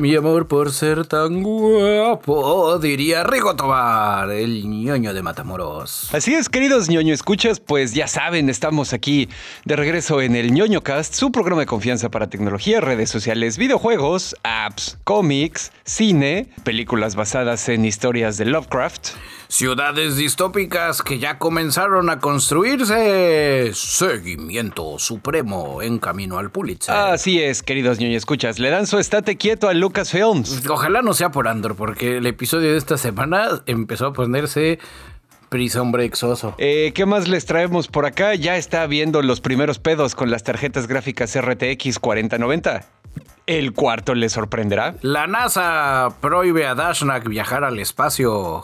Mi amor, por ser tan guapo, diría Rigo Tobar, el ñoño de Matamoros. Así es, queridos ñoño escuchas, pues ya saben, estamos aquí de regreso en el ñoño cast, su programa de confianza para tecnología, redes sociales, videojuegos, apps, cómics, cine, películas basadas en historias de Lovecraft. Ciudades distópicas que ya comenzaron a construirse. Seguimiento supremo en camino al Pulitzer. Así es, queridos ñoño escuchas. Le dan su estate quieto a Lucasfilms. Ojalá no sea por Andor, porque el episodio de esta semana empezó a ponerse Prison Break soso. Eh, ¿Qué más les traemos por acá? Ya está viendo los primeros pedos con las tarjetas gráficas RTX 4090. ¿El cuarto le sorprenderá? La NASA prohíbe a Dashnak viajar al espacio.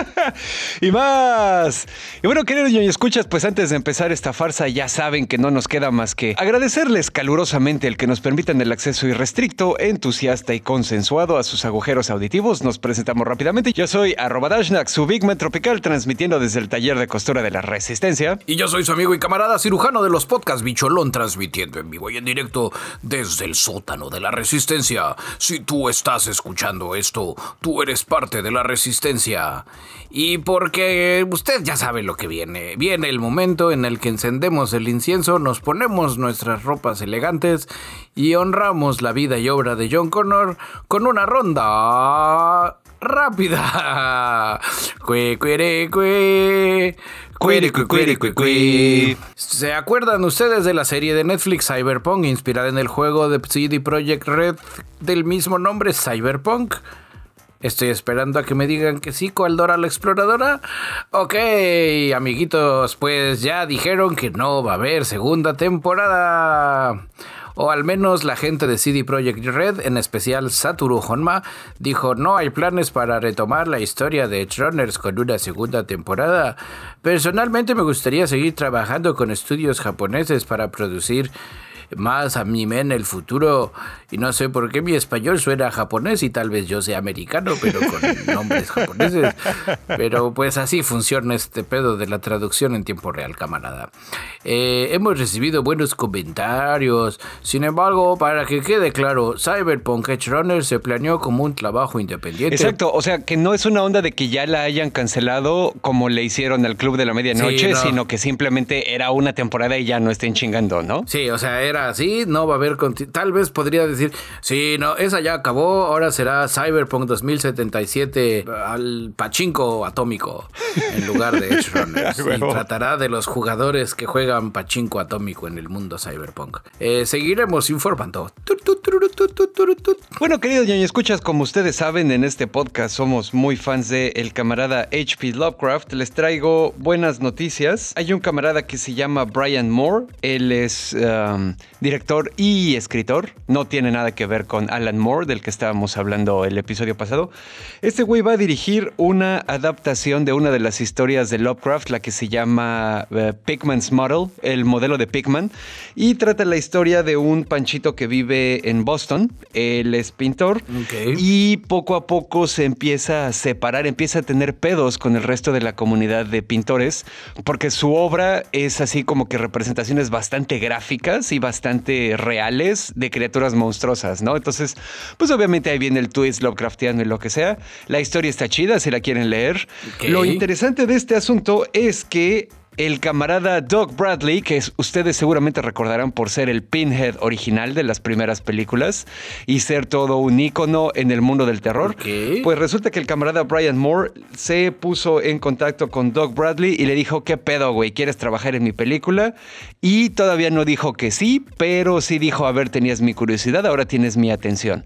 y más. Y bueno, queridos y escuchas, pues antes de empezar esta farsa, ya saben que no nos queda más que agradecerles calurosamente el que nos permitan el acceso irrestricto, entusiasta y consensuado a sus agujeros auditivos. Nos presentamos rápidamente. Yo soy arroba Dashnak, su Bigman Tropical, transmitiendo desde el taller de costura de la Resistencia. Y yo soy su amigo y camarada cirujano de los podcasts Bicholón, transmitiendo en vivo y en directo desde el de la Resistencia. Si tú estás escuchando esto, tú eres parte de la Resistencia. Y porque usted ya sabe lo que viene. Viene el momento en el que encendemos el incienso, nos ponemos nuestras ropas elegantes y honramos la vida y obra de John Connor con una ronda rápida. Cue, cue, ¿Se acuerdan ustedes de la serie de Netflix Cyberpunk inspirada en el juego de CD Projekt Red del mismo nombre, Cyberpunk? Estoy esperando a que me digan que sí, Dora la exploradora. Ok, amiguitos, pues ya dijeron que no va a haber segunda temporada. O al menos la gente de CD Projekt Red, en especial Satoru Honma, dijo no hay planes para retomar la historia de Troners con una segunda temporada. Personalmente me gustaría seguir trabajando con estudios japoneses para producir más a mí en el futuro. Y no sé por qué mi español suena japonés y tal vez yo sea americano, pero con nombres japoneses. Pero pues así funciona este pedo de la traducción en tiempo real, camarada. Eh, hemos recibido buenos comentarios. Sin embargo, para que quede claro, Cyberpunk Edge Runner se planeó como un trabajo independiente. Exacto, o sea que no es una onda de que ya la hayan cancelado como le hicieron al Club de la Medianoche, sino que simplemente era una temporada y ya no estén chingando, ¿no? Sí, o sea, era así, no va a haber... Tal vez podría decir, sí, no, esa ya acabó, ahora será Cyberpunk 2077 al pachinko atómico en lugar de Edge Runners. y tratará de los jugadores que juegan pachinko atómico en el mundo Cyberpunk. Eh, seguiremos informando. Bueno, queridos ñoño escuchas, como ustedes saben, en este podcast somos muy fans de el camarada H.P. Lovecraft. Les traigo buenas noticias. Hay un camarada que se llama Brian Moore. Él es um, director y escritor. No tiene nada que ver con Alan Moore, del que estábamos hablando el episodio pasado. Este güey va a dirigir una adaptación de una de las historias de Lovecraft, la que se llama uh, Pigman's Model, el modelo de Pigman, y trata la historia de un panchito que vive en Boston. Él es pintor y poco a poco se empieza a separar, empieza a tener pedos con el resto de la comunidad de pintores, porque su obra es así como que representaciones bastante gráficas y bastante reales de criaturas monstruosas, ¿no? Entonces, pues obviamente ahí viene el twist Lovecraftiano y lo que sea. La historia está chida si la quieren leer. Lo interesante de este asunto es que el camarada Doug Bradley, que ustedes seguramente recordarán por ser el Pinhead original de las primeras películas y ser todo un ícono en el mundo del terror, pues resulta que el camarada Brian Moore se puso en contacto con Doug Bradley y le dijo, ¿qué pedo, güey? ¿Quieres trabajar en mi película? Y todavía no dijo que sí, pero sí dijo, a ver, tenías mi curiosidad, ahora tienes mi atención.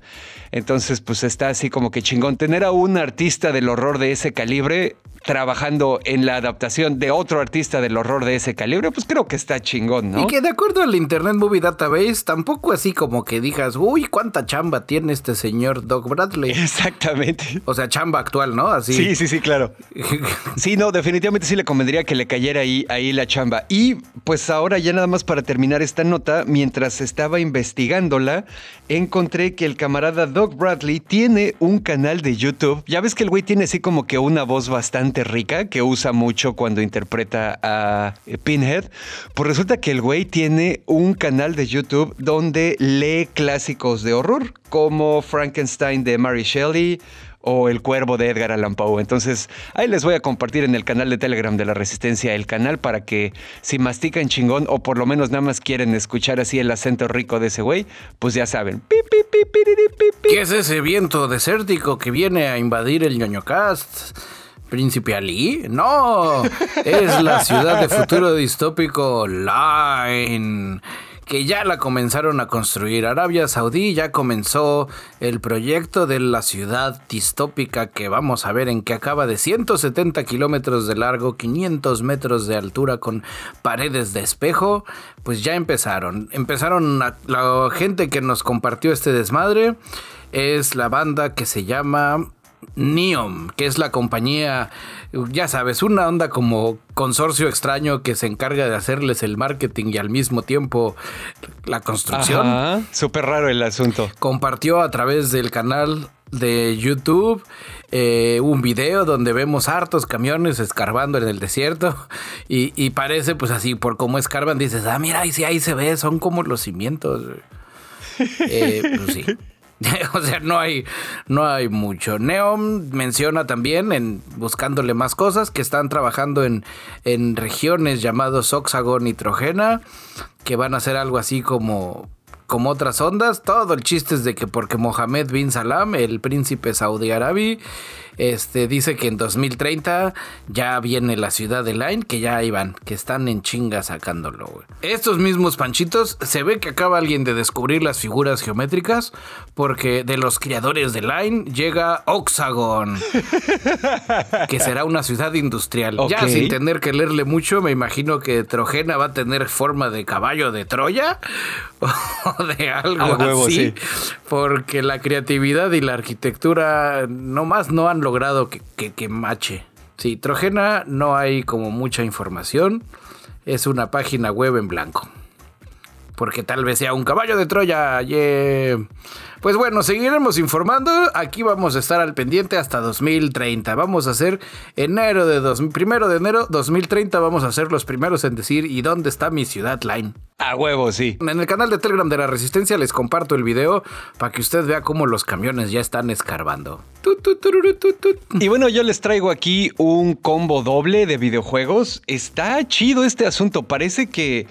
Entonces, pues está así como que chingón. Tener a un artista del horror de ese calibre trabajando en la adaptación de otro artista del horror de ese calibre, pues creo que está chingón, ¿no? Y que de acuerdo al Internet Movie Database, tampoco así como que digas, uy, cuánta chamba tiene este señor Doug Bradley. Exactamente. O sea, chamba actual, ¿no? Así. Sí, sí, sí, claro. sí, no, definitivamente sí le convendría que le cayera ahí, ahí la chamba. Y pues ahora ya nada más para terminar esta nota, mientras estaba investigándola, encontré que el camarada Doug Bradley tiene un canal de YouTube. Ya ves que el güey tiene así como que una voz bastante bastante rica que usa mucho cuando interpreta a eh, Pinhead. Pues resulta que el güey tiene un canal de YouTube donde lee clásicos de horror, como Frankenstein de Mary Shelley o El Cuervo de Edgar Allan Poe. Entonces, ahí les voy a compartir en el canal de Telegram de la Resistencia el canal para que si mastican chingón o por lo menos nada más quieren escuchar así el acento rico de ese güey, pues ya saben. ¿Qué es ese viento desértico que viene a invadir el ñoñocast? ¿Príncipe Ali? No, es la ciudad de futuro distópico Line que ya la comenzaron a construir. Arabia Saudí ya comenzó el proyecto de la ciudad distópica que vamos a ver en que acaba de 170 kilómetros de largo, 500 metros de altura con paredes de espejo. Pues ya empezaron. Empezaron la gente que nos compartió este desmadre. Es la banda que se llama Neom, que es la compañía, ya sabes, una onda como consorcio extraño que se encarga de hacerles el marketing y al mismo tiempo la construcción. Súper raro el asunto. Compartió a través del canal de YouTube eh, un video donde vemos hartos camiones escarbando en el desierto y, parece pues así por cómo escarban dices, ah mira ahí sí ahí se ve, son como los cimientos. Eh, pues sí. o sea, no hay, no hay mucho. Neom menciona también, en buscándole más cosas, que están trabajando en, en regiones llamados Oxagon y Trojena, que van a hacer algo así como como otras ondas. Todo el chiste es de que porque Mohammed bin Salam, el príncipe saudí árabe, este, dice que en 2030 ya viene la ciudad de Line, que ya iban, que están en chinga sacándolo. Estos mismos panchitos, se ve que acaba alguien de descubrir las figuras geométricas, porque de los creadores de Line llega Oxagon, que será una ciudad industrial. Ya sin tener que leerle mucho, me imagino que Trojena va a tener forma de caballo de Troya o de algo así, porque la creatividad y la arquitectura nomás no han logrado que, que, mache. Sí, Trojena no hay como mucha información. Es una página web en blanco. Porque tal vez sea un caballo de Troya. Pues bueno, seguiremos informando. Aquí vamos a estar al pendiente hasta 2030. Vamos a hacer enero de dos, primero de enero 2030. Vamos a ser los primeros en decir ¿y dónde está mi ciudad line? A huevo, sí. En el canal de Telegram de la Resistencia les comparto el video para que usted vea cómo los camiones ya están escarbando. Y bueno, yo les traigo aquí un combo doble de videojuegos. Está chido este asunto. Parece que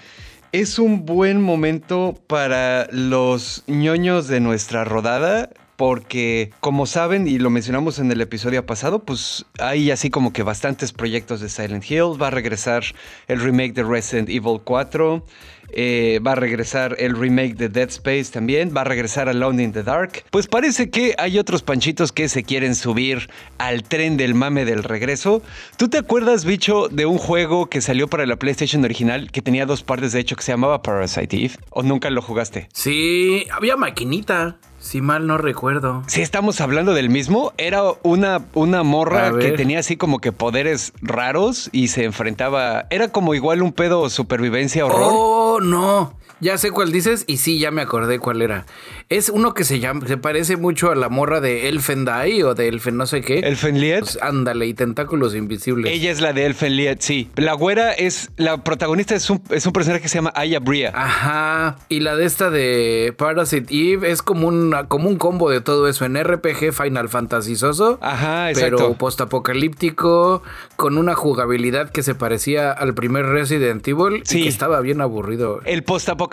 es un buen momento para los ñoños de nuestra rodada porque como saben y lo mencionamos en el episodio pasado, pues hay así como que bastantes proyectos de Silent Hill, va a regresar el remake de Resident Evil 4, eh, va a regresar el remake de Dead Space también, va a regresar Alone in the Dark. Pues parece que hay otros panchitos que se quieren subir al tren del mame del regreso. ¿Tú te acuerdas, bicho, de un juego que salió para la PlayStation original que tenía dos partes de hecho que se llamaba Parasite Eve? ¿O nunca lo jugaste? Sí, había maquinita. Si mal no recuerdo. Si estamos hablando del mismo, era una, una morra que tenía así como que poderes raros y se enfrentaba. Era como igual un pedo supervivencia horror. Oh, no. Ya sé cuál dices y sí, ya me acordé cuál era. Es uno que se llama, se parece mucho a la morra de Elfendai o de Elfen no sé qué. Elfenliet. Pues, ándale, y tentáculos invisibles. Ella es la de Elfenliet, sí. La güera es, la protagonista es un, es un personaje que se llama Aya Bria. Ajá. Y la de esta de Parasite Eve es como un, como un combo de todo eso en RPG Final Fantasy soso. Ajá, exacto. Pero postapocalíptico, con una jugabilidad que se parecía al primer Resident Evil sí. y que estaba bien aburrido. El postapocalíptico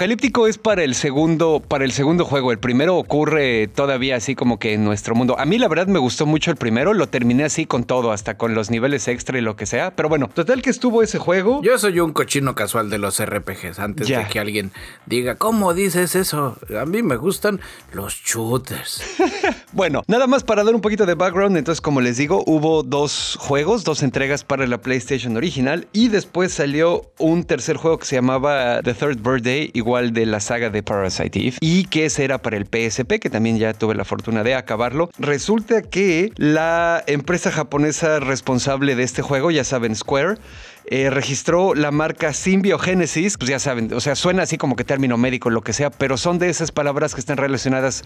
es para el segundo, para el segundo juego. El primero ocurre todavía así como que en nuestro mundo. A mí la verdad me gustó mucho el primero, lo terminé así con todo, hasta con los niveles extra y lo que sea. Pero bueno, total que estuvo ese juego. Yo soy un cochino casual de los RPGs, antes de que alguien diga, ¿cómo dices eso? A mí me gustan los shooters. bueno, nada más para dar un poquito de background, entonces como les digo, hubo dos juegos, dos entregas para la PlayStation original y después salió un tercer juego que se llamaba The Third Birthday, igual de la saga de Parasite Eve y que ese era para el PSP, que también ya tuve la fortuna de acabarlo. Resulta que la empresa japonesa responsable de este juego, ya saben, Square, eh, registró la marca Symbiogenesis, pues ya saben, o sea, suena así como que término médico, lo que sea, pero son de esas palabras que están relacionadas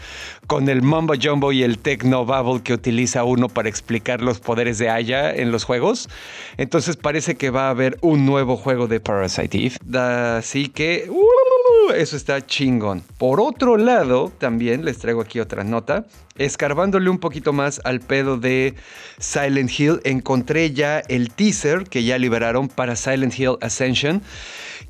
con el mumbo jumbo y el techno bubble que utiliza uno para explicar los poderes de Aya en los juegos. Entonces parece que va a haber un nuevo juego de Parasite Eve. Así que... Uh, eso está chingón. Por otro lado, también les traigo aquí otra nota escarbándole un poquito más al pedo de Silent Hill, encontré ya el teaser que ya liberaron para Silent Hill Ascension.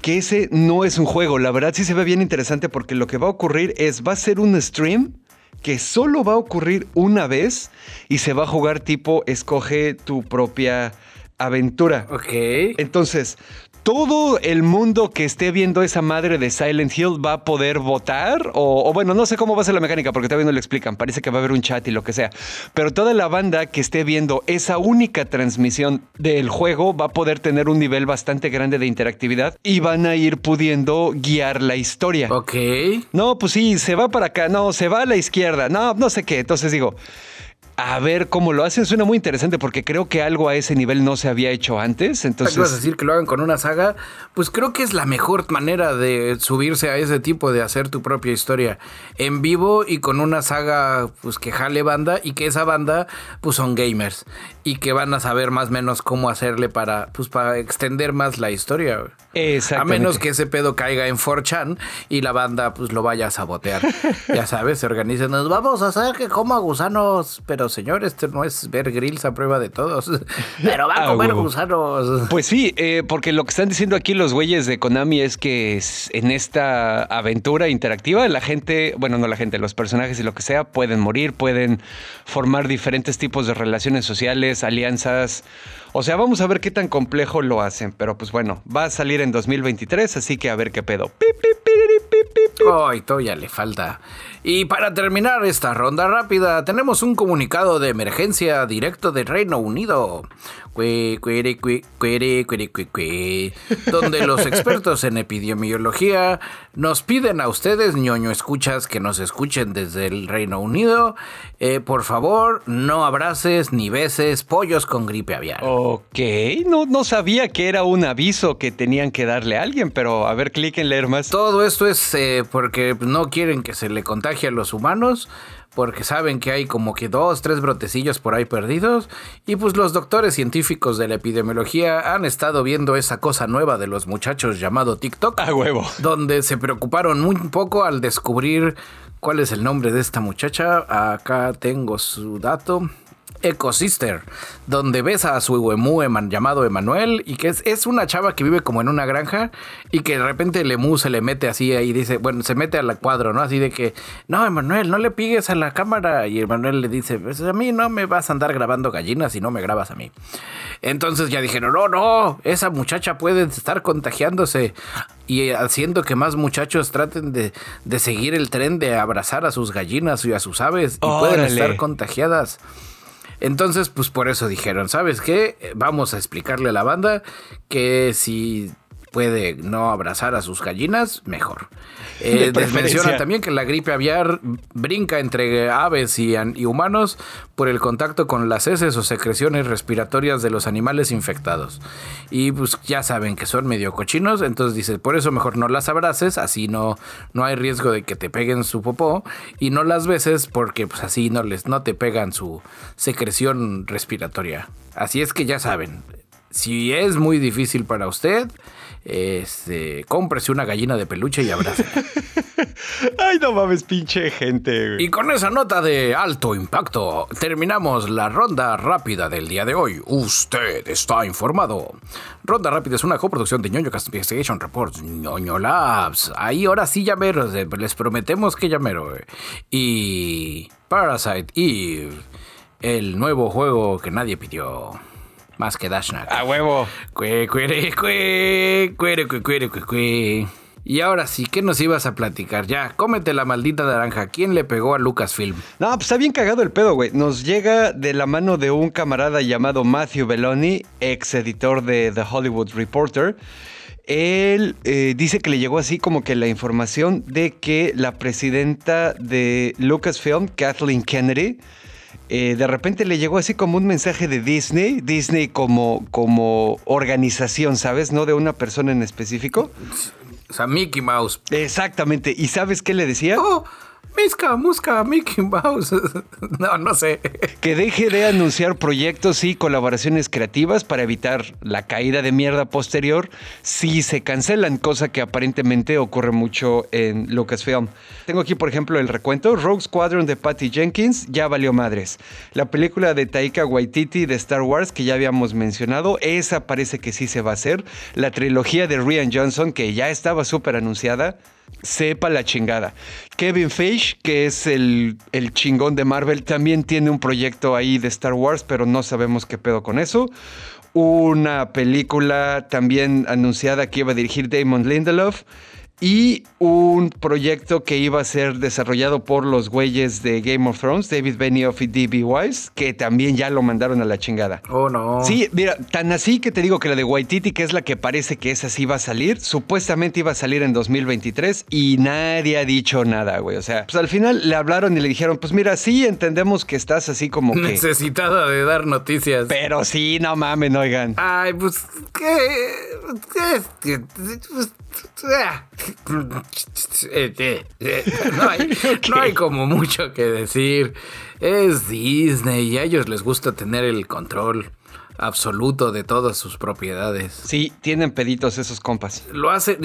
Que ese no es un juego, la verdad sí se ve bien interesante porque lo que va a ocurrir es, va a ser un stream que solo va a ocurrir una vez y se va a jugar tipo escoge tu propia aventura. Ok. Entonces, todo el mundo que esté viendo esa madre de Silent Hill va a poder votar. O, bueno, no sé cómo va a ser la mecánica porque todavía no lo explican. Parece que va a haber un chat y lo que sea. Pero toda la banda que esté viendo esa única transmisión del juego va a poder tener un nivel bastante grande de interactividad y van a ir pudiendo guiar la historia. Ok. No, pues sí, se va para acá. No, se va a la izquierda. No, no sé qué. Entonces digo, a ver cómo lo hacen. Suena muy interesante porque creo que algo a ese nivel no se había hecho antes. Entonces, vas a decir que lo hagan con una saga? Pues creo que es la mejor manera de subirse a ese tipo de hacer tu propia historia en vivo y con una saga pues que jale banda y que esa banda pues son gamers y que van a saber más o menos cómo hacerle para pues para extender más la historia. A menos que ese pedo caiga en 4chan y la banda pues lo vaya a sabotear. ya sabes, se organizan, nos vamos a hacer que coma gusanos, pero señor, esto no es ver grills a prueba de todos. Pero va a comer gusanos. Pues sí, eh, porque lo que están diciendo aquí los güeyes de Konami es que en esta aventura interactiva la gente, bueno, no la gente, los personajes y lo que sea, pueden morir, pueden formar diferentes tipos de relaciones sociales, alianzas. O sea, vamos a ver qué tan complejo lo hacen. Pero pues bueno, va a salir en 2023, así que a ver qué pedo. Ay, todavía le falta. Y para terminar esta ronda rápida, tenemos un comunicado de emergencia directo del Reino Unido donde los expertos en epidemiología nos piden a ustedes, ñoño escuchas, que nos escuchen desde el Reino Unido, eh, por favor, no abraces ni beses pollos con gripe aviar. Ok, no, no sabía que era un aviso que tenían que darle a alguien, pero a ver, clic en leer más. Todo esto es eh, porque no quieren que se le contagie a los humanos porque saben que hay como que dos, tres brotecillos por ahí perdidos y pues los doctores científicos de la epidemiología han estado viendo esa cosa nueva de los muchachos llamado TikTok. A huevo. Donde se preocuparon muy poco al descubrir cuál es el nombre de esta muchacha. Acá tengo su dato. Ecosister, donde ves a su emu llamado Emanuel y que es, es, una chava que vive como en una granja y que de repente el emu se le mete así y dice, bueno, se mete al cuadro, ¿no? Así de que, no, Emanuel, no le pigues a la cámara y Emanuel le dice, pues a mí no me vas a andar grabando gallinas si no me grabas a mí. Entonces ya dijeron, no, no, esa muchacha puede estar contagiándose y haciendo que más muchachos traten de, seguir el tren de abrazar a sus gallinas y a sus aves y pueden estar contagiadas. Entonces, pues por eso dijeron, ¿sabes qué? Vamos a explicarle a la banda que si puede no abrazar a sus gallinas, mejor. Eh, menciona también que la gripe aviar brinca entre aves y, humanos por el contacto con las heces o secreciones respiratorias de los animales infectados. Y pues ya saben que son medio cochinos, entonces dice, por eso mejor no las abraces, así no, no hay riesgo de que te peguen su popó, y no las beses porque pues así no, les, no te pegan su secreción respiratoria. Así es que ya saben, si es muy difícil para usted, este, cómprese una gallina de peluche y abrace. Ay, no mames, pinche gente. Y con esa nota de alto impacto, terminamos la ronda rápida del día de hoy. Usted está informado. Ronda rápida es una coproducción de ñoño Cast Investigation Reports, ñoño Labs. Ahí ahora sí llameros, eh, les prometemos que llamero. Eh. Y Parasite Eve, el nuevo juego que nadie pidió más que Dashnak. A huevo. Y ahora sí, ¿qué nos ibas a platicar? Ya, cómete la maldita naranja. ¿Quién le pegó a Lucasfilm? No, pues está bien cagado el pedo, güey. Nos llega de la mano de un camarada llamado Matthew Belloni, ex editor de The Hollywood Reporter. Él eh, dice que le llegó así como que la información de que la presidenta de Lucasfilm, Kathleen Kennedy, eh, de repente le llegó así como un mensaje de Disney, Disney como, como organización, ¿sabes? No de una persona en específico. O sea, Mickey Mouse. Exactamente. ¿Y sabes qué le decía? Oh, Misca, Musca, Mickey Mouse. no, no sé. Que deje de anunciar proyectos y colaboraciones creativas para evitar la caída de mierda posterior si se cancelan, cosa que aparentemente ocurre mucho en Lucasfilm. Tengo aquí, por ejemplo, el recuento. Rogue Squadron de Patty Jenkins ya valió madres. La película de Taika Waititi de Star Wars, que ya habíamos mencionado, esa parece que sí se va a hacer. La trilogía de Rian Johnson, que ya estaba súper anunciada sepa la chingada. Kevin Feige, que es el, el, chingón de Marvel, también tiene un proyecto ahí de Star Wars, pero no sabemos qué pedo con eso. Una película también anunciada que iba a dirigir Damon Lindelof y un proyecto que iba a ser desarrollado por los güeyes de Game of Thrones, David Benioff y D.B. Wise, que también ya lo mandaron a la chingada. Oh, no. Sí, mira, tan así que te digo que la de Waititi, que es la que parece que esa sí va a salir, supuestamente iba a salir en 2023 y nadie ha dicho nada, güey. O sea, pues al final le hablaron y le dijeron, pues mira, sí entendemos que estás así como que... Necesitada de dar noticias. Pero sí, no mames, oigan. Ay, pues, ¿qué? ¿Qué? Pues, no, hay, no hay como mucho que decir. Es Disney y a ellos les gusta tener el control absoluto de todas sus propiedades. Sí, tienen peditos esos compas. Lo hace.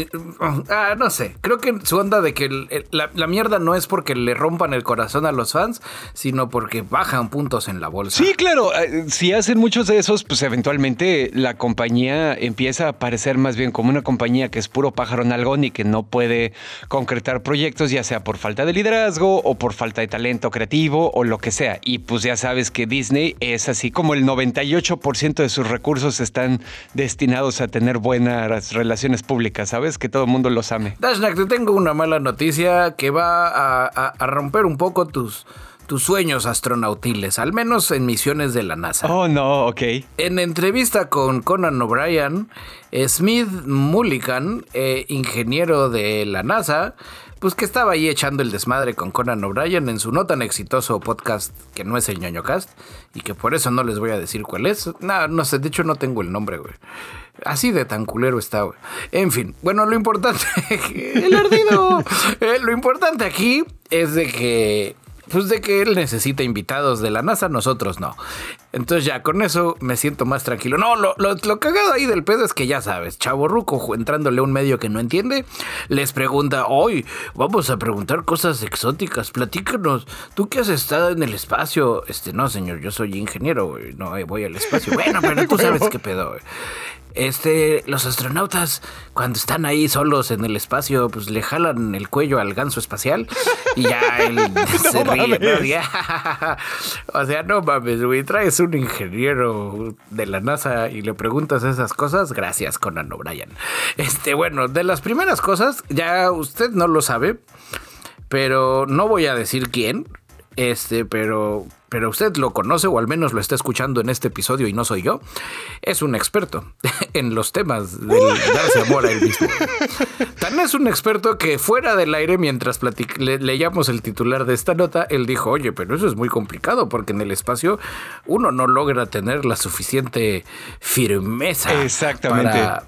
Ah, no sé. Creo que su onda de que la, mierda no es porque le rompan el corazón a los fans, sino porque bajan puntos en la bolsa. Sí, claro. Eh, si hacen muchos de esos, pues eventualmente la compañía empieza a parecer más bien como una compañía que es puro pájaro nalgón y que no puede concretar proyectos, ya sea por falta de liderazgo o por falta de talento creativo o lo que sea. Y pues ya sabes que Disney es así como el 98% de sus recursos están destinados a tener buenas relaciones públicas, ¿sabes? Que todo el mundo los ame. Dashnak, te tengo una mala noticia que va a, romper un poco tus, tus sueños astronautiles, al menos en misiones de la NASA. Oh, no, ok. En entrevista con Conan O'Brien, Smith Mulligan, eh, ingeniero de la NASA, pues que estaba ahí echando el desmadre con Conan O'Brien en su no tan exitoso podcast que no es el ñoño cast y que por eso no les voy a decir cuál es. No, no sé, de hecho no tengo el nombre, güey. Así de tan culero está, güey. En fin, bueno, lo importante. el ardido. Eh, lo importante aquí es de que pues de que él necesita invitados de la NASA, nosotros no. Entonces ya con eso me siento más tranquilo. No, lo, lo, cagado ahí del pedo es que ya sabes, Chavo Ruco entrándole a un medio que no entiende, les pregunta, hoy vamos a preguntar cosas exóticas, platícanos, ¿tú qué has estado en el espacio? Este, no señor, yo soy ingeniero, no voy al espacio. Bueno, pero tú sabes qué pedo. Este, los astronautas, cuando están ahí solos en el espacio, pues le jalan el cuello al ganso espacial y ya él se ríe. o sea, no mames, güey, traes un ingeniero de la NASA y le preguntas esas cosas. Gracias, Conan O'Brien. Este, bueno, de las primeras cosas, ya usted no lo sabe, pero no voy a decir quién. Este, pero pero usted lo conoce o al menos lo está escuchando en este episodio y no soy yo, es un experto en los temas del darse amor a él mismo. Tan es un experto que fuera del aire, mientras leíamos el titular de esta nota, él dijo, oye, pero eso es muy complicado porque en el espacio uno no logra tener la suficiente firmeza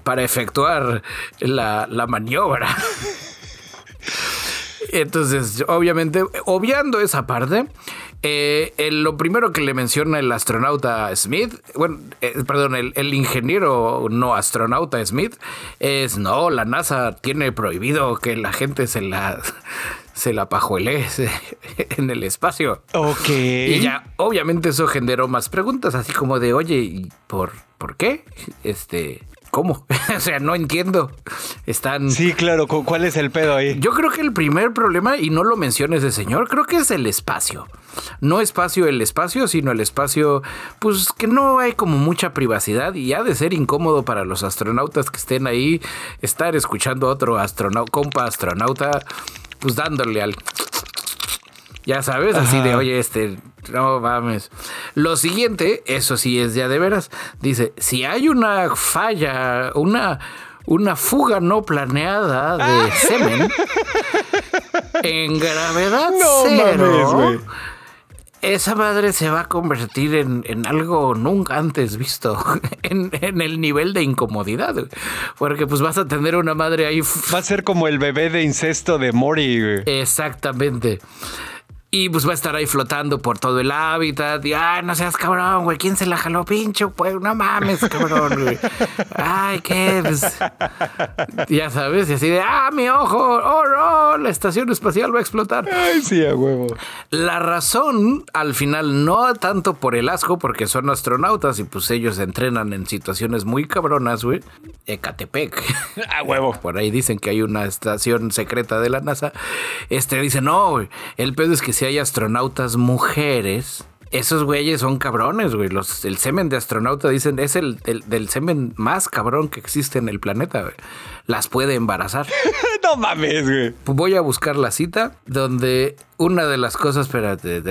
Para, efectuar la, la maniobra. Entonces, obviamente, obviando esa parte, eh, lo primero que le menciona el astronauta Smith, bueno, eh, perdón, el, ingeniero no astronauta Smith, es no, la NASA tiene prohibido que la gente se la se la pajuele en el espacio. Ok. Y ya, obviamente eso generó más preguntas, así como de, oye, por, por qué? Este, ¿Cómo? o sea, no entiendo. Están. Sí, claro. ¿Cuál es el pedo ahí? Yo creo que el primer problema, y no lo menciones de señor, creo que es el espacio. No espacio el espacio, sino el espacio, pues que no hay como mucha privacidad y ha de ser incómodo para los astronautas que estén ahí estar escuchando a otro astronauta, compa astronauta, pues dándole al ya sabes, así de, oye, este, no mames. Lo siguiente, eso sí es ya de veras. Dice, si hay una falla, una, una fuga no planeada de semen en gravedad cero esa madre se va a convertir en, algo nunca antes visto en, el nivel de incomodidad. Porque pues vas a tener una madre ahí. Va a ser como el bebé de incesto de Mori. Exactamente. Y pues va a estar ahí flotando por todo el hábitat. Y, ay, no seas cabrón, güey. ¿Quién se la jaló, pincho? Pues no mames, cabrón, güey. Ay, qué. Pues, ya sabes, y así de, ah, mi ojo, oh, no, la estación espacial va a explotar. Ay, sí, a huevo. La razón, al final, no tanto por el asco, porque son astronautas y pues ellos entrenan en situaciones muy cabronas, güey. Ecatepec. A huevo. Por ahí dicen que hay una estación secreta de la NASA. Este dice, no, güey. El pedo es que si hay astronautas mujeres, esos güeyes son cabrones, güey. Los, el semen de astronauta dicen es el, del semen más cabrón que existe en el planeta, güey. Las puede embarazar. no mames, güey. Voy a buscar la cita donde una de las cosas, espérate,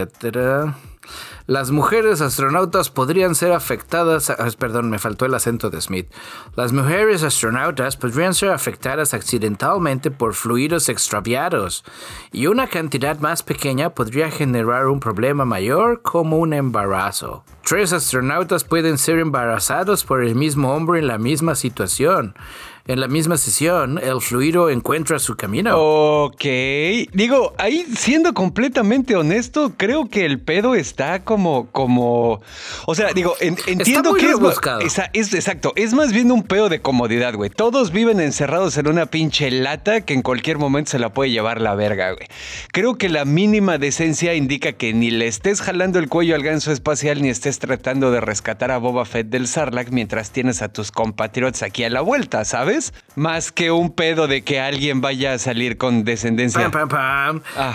las mujeres astronautas podrían ser afectadas, ah, perdón, me faltó el acento de Smith. Las mujeres astronautas podrían ser afectadas accidentalmente por fluidos extraviados y una cantidad más pequeña podría generar un problema mayor como un embarazo. Tres astronautas pueden ser embarazados por el mismo hombre en la misma situación en la misma sesión, el fluido encuentra su camino. Ok. Digo, ahí siendo completamente honesto, creo que el pedo está como, como, o sea, digo, entiendo que es, es, exacto, es más bien un pedo de comodidad, güey. Todos viven encerrados en una pinche lata que en cualquier momento se la puede llevar la verga, güey. Creo que la mínima decencia indica que ni le estés jalando el cuello al ganso espacial ni estés tratando de rescatar a Boba Fett del Sarlacc mientras tienes a tus compatriotas aquí a la vuelta, ¿sabes? Más que un pedo de que alguien vaya a salir con descendencia.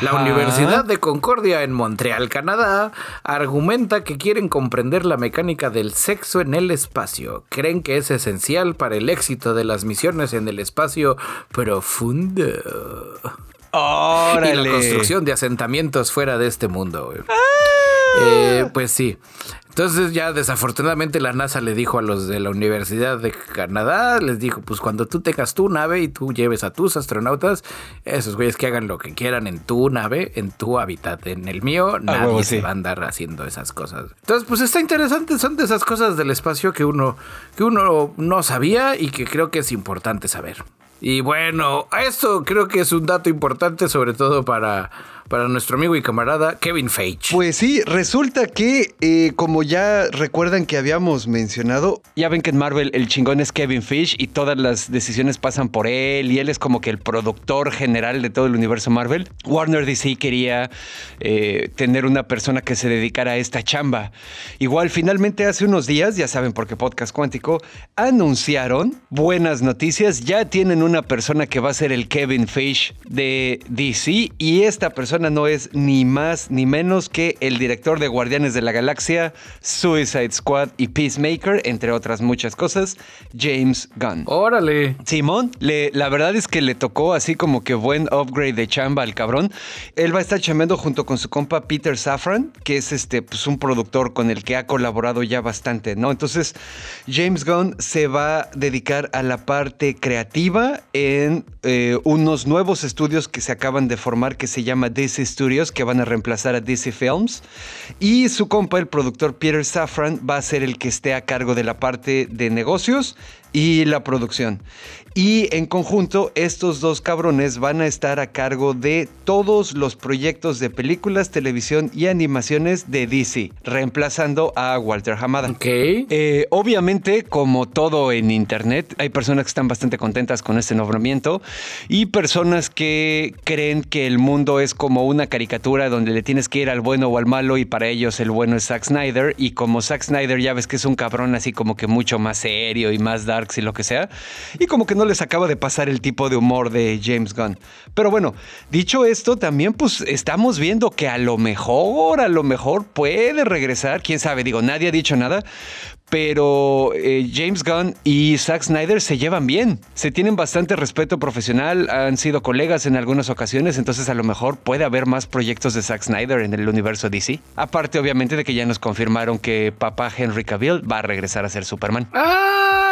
La Universidad de Concordia en Montreal, Canadá, argumenta que quieren comprender la mecánica del sexo en el espacio. Creen que es esencial para el éxito de las misiones en el espacio profundo. ¡Órale! Y la construcción de asentamientos fuera de este mundo. Ah. Eh, pues sí. Entonces ya desafortunadamente la NASA le dijo a los de la Universidad de Canadá, les dijo, pues cuando tú tengas tu nave y tú lleves a tus astronautas, esos güeyes que hagan lo que quieran en tu nave, en tu hábitat, en el mío, nadie se va a andar haciendo esas cosas. Entonces, pues está interesante, son de esas cosas del espacio que uno, que uno no sabía y que creo que es importante saber. Y bueno, esto creo que es un dato importante, sobre todo para para nuestro amigo y camarada Kevin Feige. Pues sí, resulta que, eh, como ya recuerdan que habíamos mencionado, ya ven que en Marvel el chingón es Kevin Feige y todas las decisiones pasan por él y él es como que el productor general de todo el universo Marvel. Warner DC quería eh, tener una persona que se dedicara a esta chamba. Igual, finalmente hace unos días, ya saben porque podcast cuántico, anunciaron buenas noticias. Ya tienen una persona que va a ser el Kevin Feige de DC y esta persona no es ni más ni menos que el director de Guardianes de la Galaxia, Suicide Squad y Peacemaker, entre otras muchas cosas, James Gunn. Órale. Simón, le, la verdad es que le tocó así como que buen upgrade de chamba al cabrón. Él va a estar chambeando junto con su compa Peter Safran, que es este, pues un productor con el que ha colaborado ya bastante, ¿no? Entonces, James Gunn se va a dedicar a la parte creativa en eh, unos nuevos estudios que se acaban de formar que se llama DC Studios que van a reemplazar a DC Films. Y su compa, el productor Peter Safran, va a ser el que esté a cargo de la parte de negocios y la producción. Y en conjunto, estos dos cabrones van a estar a cargo de todos los proyectos de películas, televisión y animaciones de DC, reemplazando a Walter Hamada. Ok. Eh, obviamente, como todo en Internet, hay personas que están bastante contentas con este nombramiento y personas que creen que el mundo es como una caricatura donde le tienes que ir al bueno o al malo y para ellos el bueno es Zack Snyder y como Zack Snyder ya ves que es un cabrón así como que mucho más serio y más dark y lo que sea, y como que no les acaba de pasar el tipo de humor de James Gunn. Pero bueno, dicho esto, también pues estamos viendo que a lo mejor, a lo mejor puede regresar, quién sabe, digo, nadie ha dicho nada, pero eh, James Gunn y Zack Snyder se llevan bien, se tienen bastante respeto profesional, han sido colegas en algunas ocasiones, entonces a lo mejor puede haber más proyectos de Zack Snyder en el universo DC. Aparte obviamente de que ya nos confirmaron que papá Henry Cavill va a regresar a ser Superman. ¡Ah!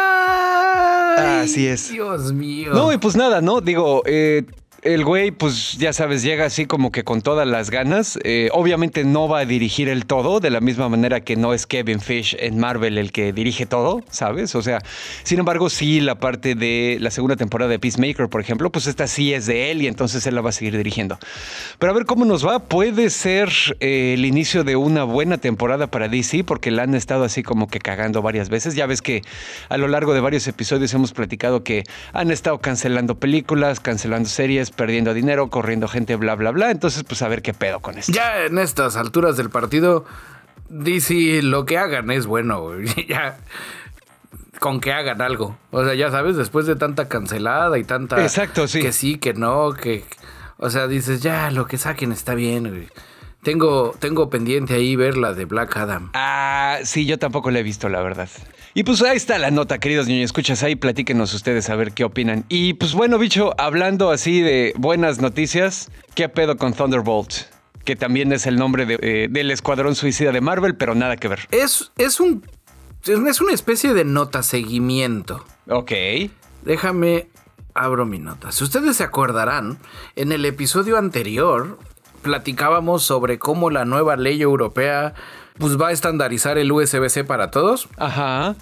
Así es. Dios mío. No, y pues nada, ¿no? Digo, eh, el güey, pues ya sabes, llega así como que con todas las ganas. Eh, obviamente no va a dirigir el todo, de la misma manera que no es Kevin Fish en Marvel el que dirige todo, ¿sabes? O sea, sin embargo, sí, la parte de la segunda temporada de Peacemaker, por ejemplo, pues esta sí es de él y entonces él la va a seguir dirigiendo. Pero a ver cómo nos va. Puede ser eh, el inicio de una buena temporada para DC, porque la han estado así como que cagando varias veces. Ya ves que a lo largo de varios episodios hemos platicado que han estado cancelando películas, cancelando series perdiendo dinero, corriendo gente, bla, bla, bla. Entonces, pues a ver qué pedo con esto. Ya en estas alturas del partido, DC lo que hagan es bueno, ya con que hagan algo. O sea, ya sabes, después de tanta cancelada y tanta... Exacto, sí. Que sí, que no, que... O sea, dices, ya, lo que saquen está bien, güey. Tengo, tengo pendiente ahí ver la de Black Adam. Ah, sí, yo tampoco la he visto, la verdad. Y pues ahí está la nota, queridos niños. Escuchas ahí, platíquenos ustedes a ver qué opinan. Y pues bueno, bicho, hablando así de buenas noticias, ¿qué pedo con Thunderbolt? Que también es el nombre de, eh, del Escuadrón Suicida de Marvel, pero nada que ver. Es, es un. Es una especie de nota seguimiento. Ok. Déjame. Abro mi nota. Si ustedes se acordarán, en el episodio anterior platicábamos sobre cómo la nueva ley europea pues va a estandarizar el USB-C para todos. Ajá.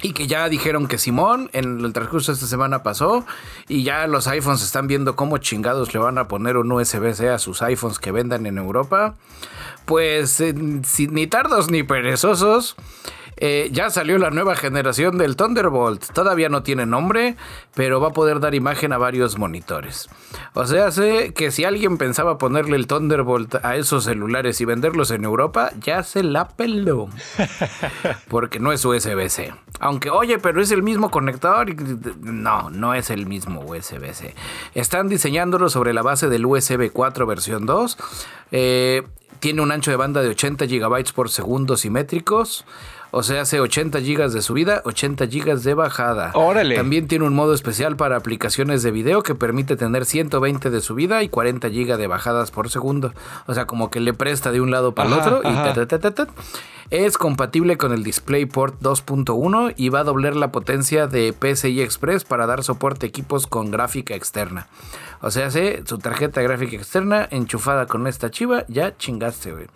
Y que ya dijeron que Simón en el transcurso de esta semana pasó y ya los iPhones están viendo cómo chingados le van a poner un USB-C a sus iPhones que vendan en Europa. Pues sin, ni tardos ni perezosos, eh, ya salió la nueva generación del Thunderbolt. Todavía no tiene nombre, pero va a poder dar imagen a varios monitores. O sea, sé que si alguien pensaba ponerle el Thunderbolt a esos celulares y venderlos en Europa, ya se la peló. Porque no es USB-C. Aunque, oye, pero es el mismo conector. No, no es el mismo USB-C. Están diseñándolo sobre la base del USB 4 versión 2. Eh, tiene un ancho de banda de 80 GB por segundo simétricos. O sea, hace 80 GB de subida, 80 GB de bajada. Órale. También tiene un modo especial para aplicaciones de video que permite tener 120 de subida y 40 GB de bajadas por segundo. O sea, como que le presta de un lado para el otro y Es compatible con el DisplayPort 2.1 y va a doblar la potencia de PCI Express para dar soporte a equipos con gráfica externa. O sea, su tarjeta gráfica externa enchufada con esta chiva, ya chingaste, güey.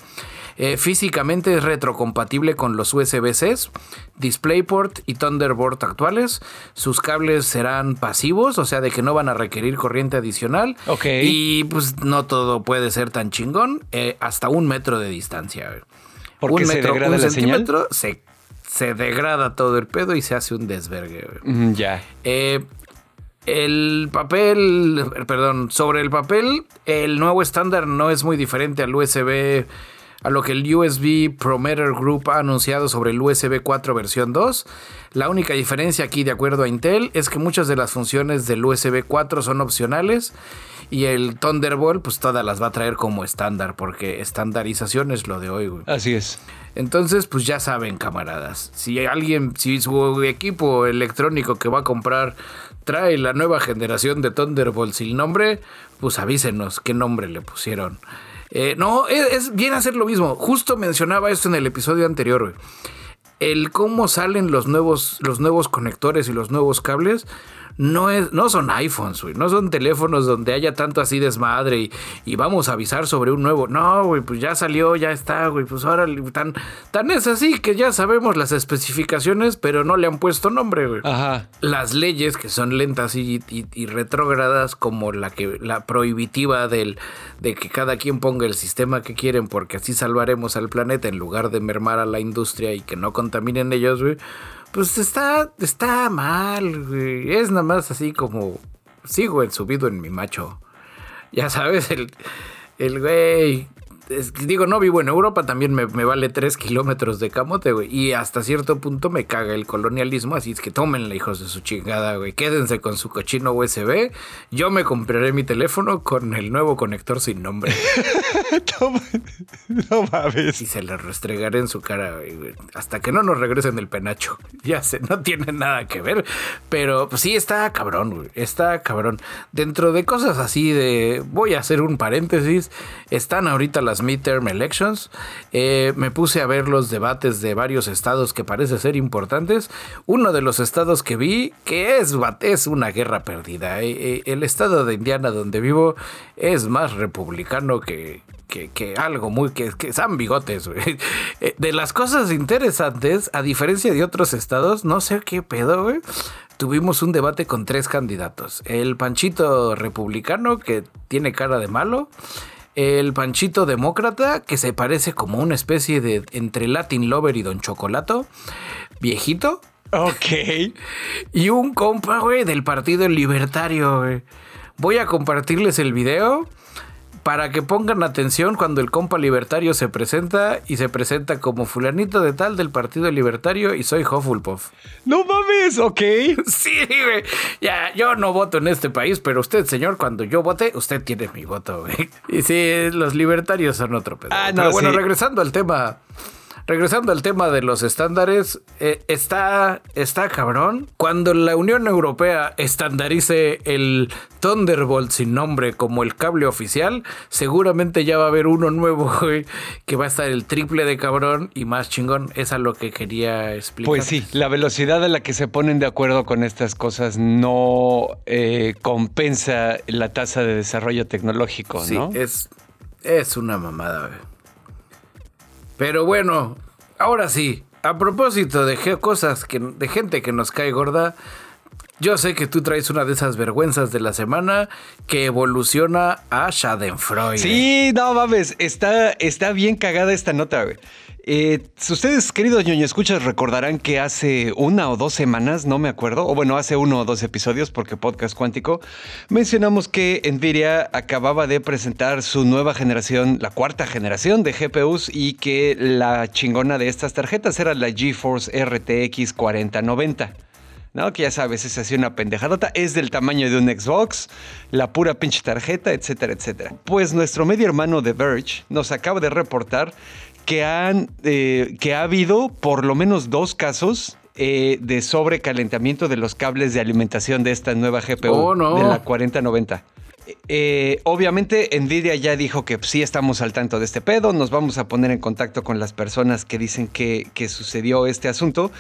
Eh, físicamente es retrocompatible con los USB-Cs, DisplayPort y Thunderbolt actuales. Sus cables serán pasivos, o sea, de que no van a requerir corriente adicional. Ok. Y pues no todo puede ser tan chingón, eh, hasta un metro de distancia. Porque un se metro, degrada un la centímetro, se, se degrada todo el pedo y se hace un desvergue. Mm, ya. Eh, el papel, perdón, sobre el papel, el nuevo estándar no es muy diferente al USB a lo que el USB Prometer Group ha anunciado sobre el USB 4 versión 2. La única diferencia aquí, de acuerdo a Intel, es que muchas de las funciones del USB 4 son opcionales y el Thunderbolt, pues todas las va a traer como estándar, porque estandarización es lo de hoy, Así es. Entonces, pues ya saben, camaradas, si alguien, si su equipo electrónico que va a comprar trae la nueva generación de Thunderbolt sin nombre, pues avísenos qué nombre le pusieron. Eh, no, es, bien hacer lo mismo. Justo mencionaba esto en el episodio anterior, El cómo salen los nuevos, los nuevos conectores y los nuevos cables no, es, no son iPhones, güey. No son teléfonos donde haya tanto así desmadre y, vamos a avisar sobre un nuevo. No, güey, pues ya salió, ya está, güey. Pues ahora tan, tan es así que ya sabemos las especificaciones, pero no le han puesto nombre, güey. Ajá. Las leyes que son lentas y, y, retrógradas, como la que la prohibitiva del, de que cada quien ponga el sistema que quieren, porque así salvaremos al planeta en lugar de mermar a la industria y que no contaminen ellos, güey pues está, está mal. Es nada más así como sigo el subido en mi macho. Ya sabes, el, el güey digo, no vivo en Europa, también me, vale 3 kilómetros de camote, güey. Y hasta cierto punto me caga el colonialismo, así es que tómenle, hijos de su chingada, güey. Quédense con su cochino USB. Yo me compraré mi teléfono con el nuevo conector sin nombre. no mames. Y se le restregaré en su cara, güey. Hasta que no nos regresen el penacho. Ya sé, no tiene nada que ver. Pero pues, sí, está cabrón, güey. Está cabrón. Dentro de cosas así de. Voy a hacer un paréntesis. Están ahorita las midterm elections. Eh, me puse a ver los debates de varios estados que parece ser importantes. Uno de los estados que vi que es, es una guerra perdida. Eh, eh, el estado de Indiana donde vivo es más republicano que, que, algo muy que, que son bigotes. De las cosas interesantes, a diferencia de otros estados, no sé qué pedo, tuvimos un debate con tres candidatos. El Panchito republicano, que tiene cara de malo. El Panchito demócrata, que se parece como una especie de entre Latin Lover y Don Chocolato. Viejito. Ok. Y un compa, güey, del Partido Libertario, güey. Voy a compartirles el video para que pongan atención cuando el compa libertario se presenta y se presenta como fulanito de tal del Partido Libertario y soy Hufflepuff. No mames, ok. Sí, güey. Ya, yo no voto en este país, pero usted, señor, cuando yo vote, usted tiene mi voto, güey. Y sí, los libertarios son otro pedo. Ah, no, pero bueno, regresando al tema regresando al tema de los estándares, eh, está, está cabrón. Cuando la Unión Europea estandarice el Thunderbolt sin nombre como el cable oficial, seguramente ya va a haber uno nuevo que va a estar el triple de cabrón y más chingón. Es a lo que quería explicar. Pues sí, la velocidad a la que se ponen de acuerdo con estas cosas no eh, compensa la tasa de desarrollo tecnológico, ¿no? Sí, es, es una mamada, güey. Pero bueno, ahora sí, a propósito de cosas de gente que nos cae gorda, yo sé que tú traes una de esas vergüenzas de la semana que evoluciona a Schadenfreude. Sí, no mames, está, está bien cagada esta nota, güey. Eh, ustedes, queridos ñoño escuchas, recordarán que hace una o dos semanas, no me acuerdo, o bueno, hace uno o dos episodios, porque podcast cuántico, mencionamos que Nvidia acababa de presentar su nueva generación, la cuarta generación de GPUs, y que la chingona de estas tarjetas era la GeForce RTX 4090. ¿no? Que ya sabes, es así una pendejadota, es del tamaño de un Xbox, la pura pinche tarjeta, etcétera, etcétera. Pues nuestro medio hermano de Verge nos acaba de reportar que, han, eh, que ha habido por lo menos dos casos eh, de sobrecalentamiento de los cables de alimentación de esta nueva GPU oh, de la 4090. Eh, obviamente Nvidia ya dijo que sí estamos al tanto de este pedo, nos vamos a poner en contacto con las personas que dicen que, que sucedió este asunto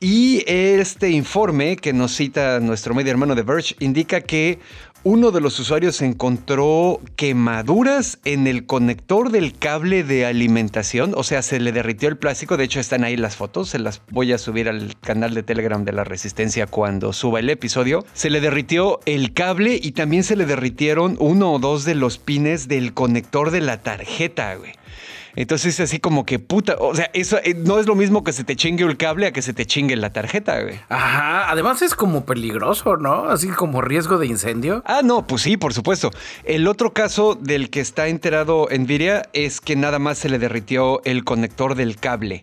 y este informe que nos cita nuestro medio hermano de Verge indica que uno de los usuarios encontró quemaduras en el conector del cable de alimentación, o sea, se le derritió el plástico, de hecho están ahí las fotos, se las voy a subir al canal de Telegram de la Resistencia cuando suba el episodio. Se le derritió el cable y también se le derritieron uno o dos de los pines del conector de la tarjeta, güey. Entonces es así como que puta, o sea, eso eh, no es lo mismo que se te chingue el cable a que se te chingue la tarjeta, güey. Ajá, además es como peligroso, ¿no? Así como riesgo de incendio. Ah, no, pues sí, por supuesto. El otro caso del que está enterado Nvidia es que nada más se le derritió el conector del cable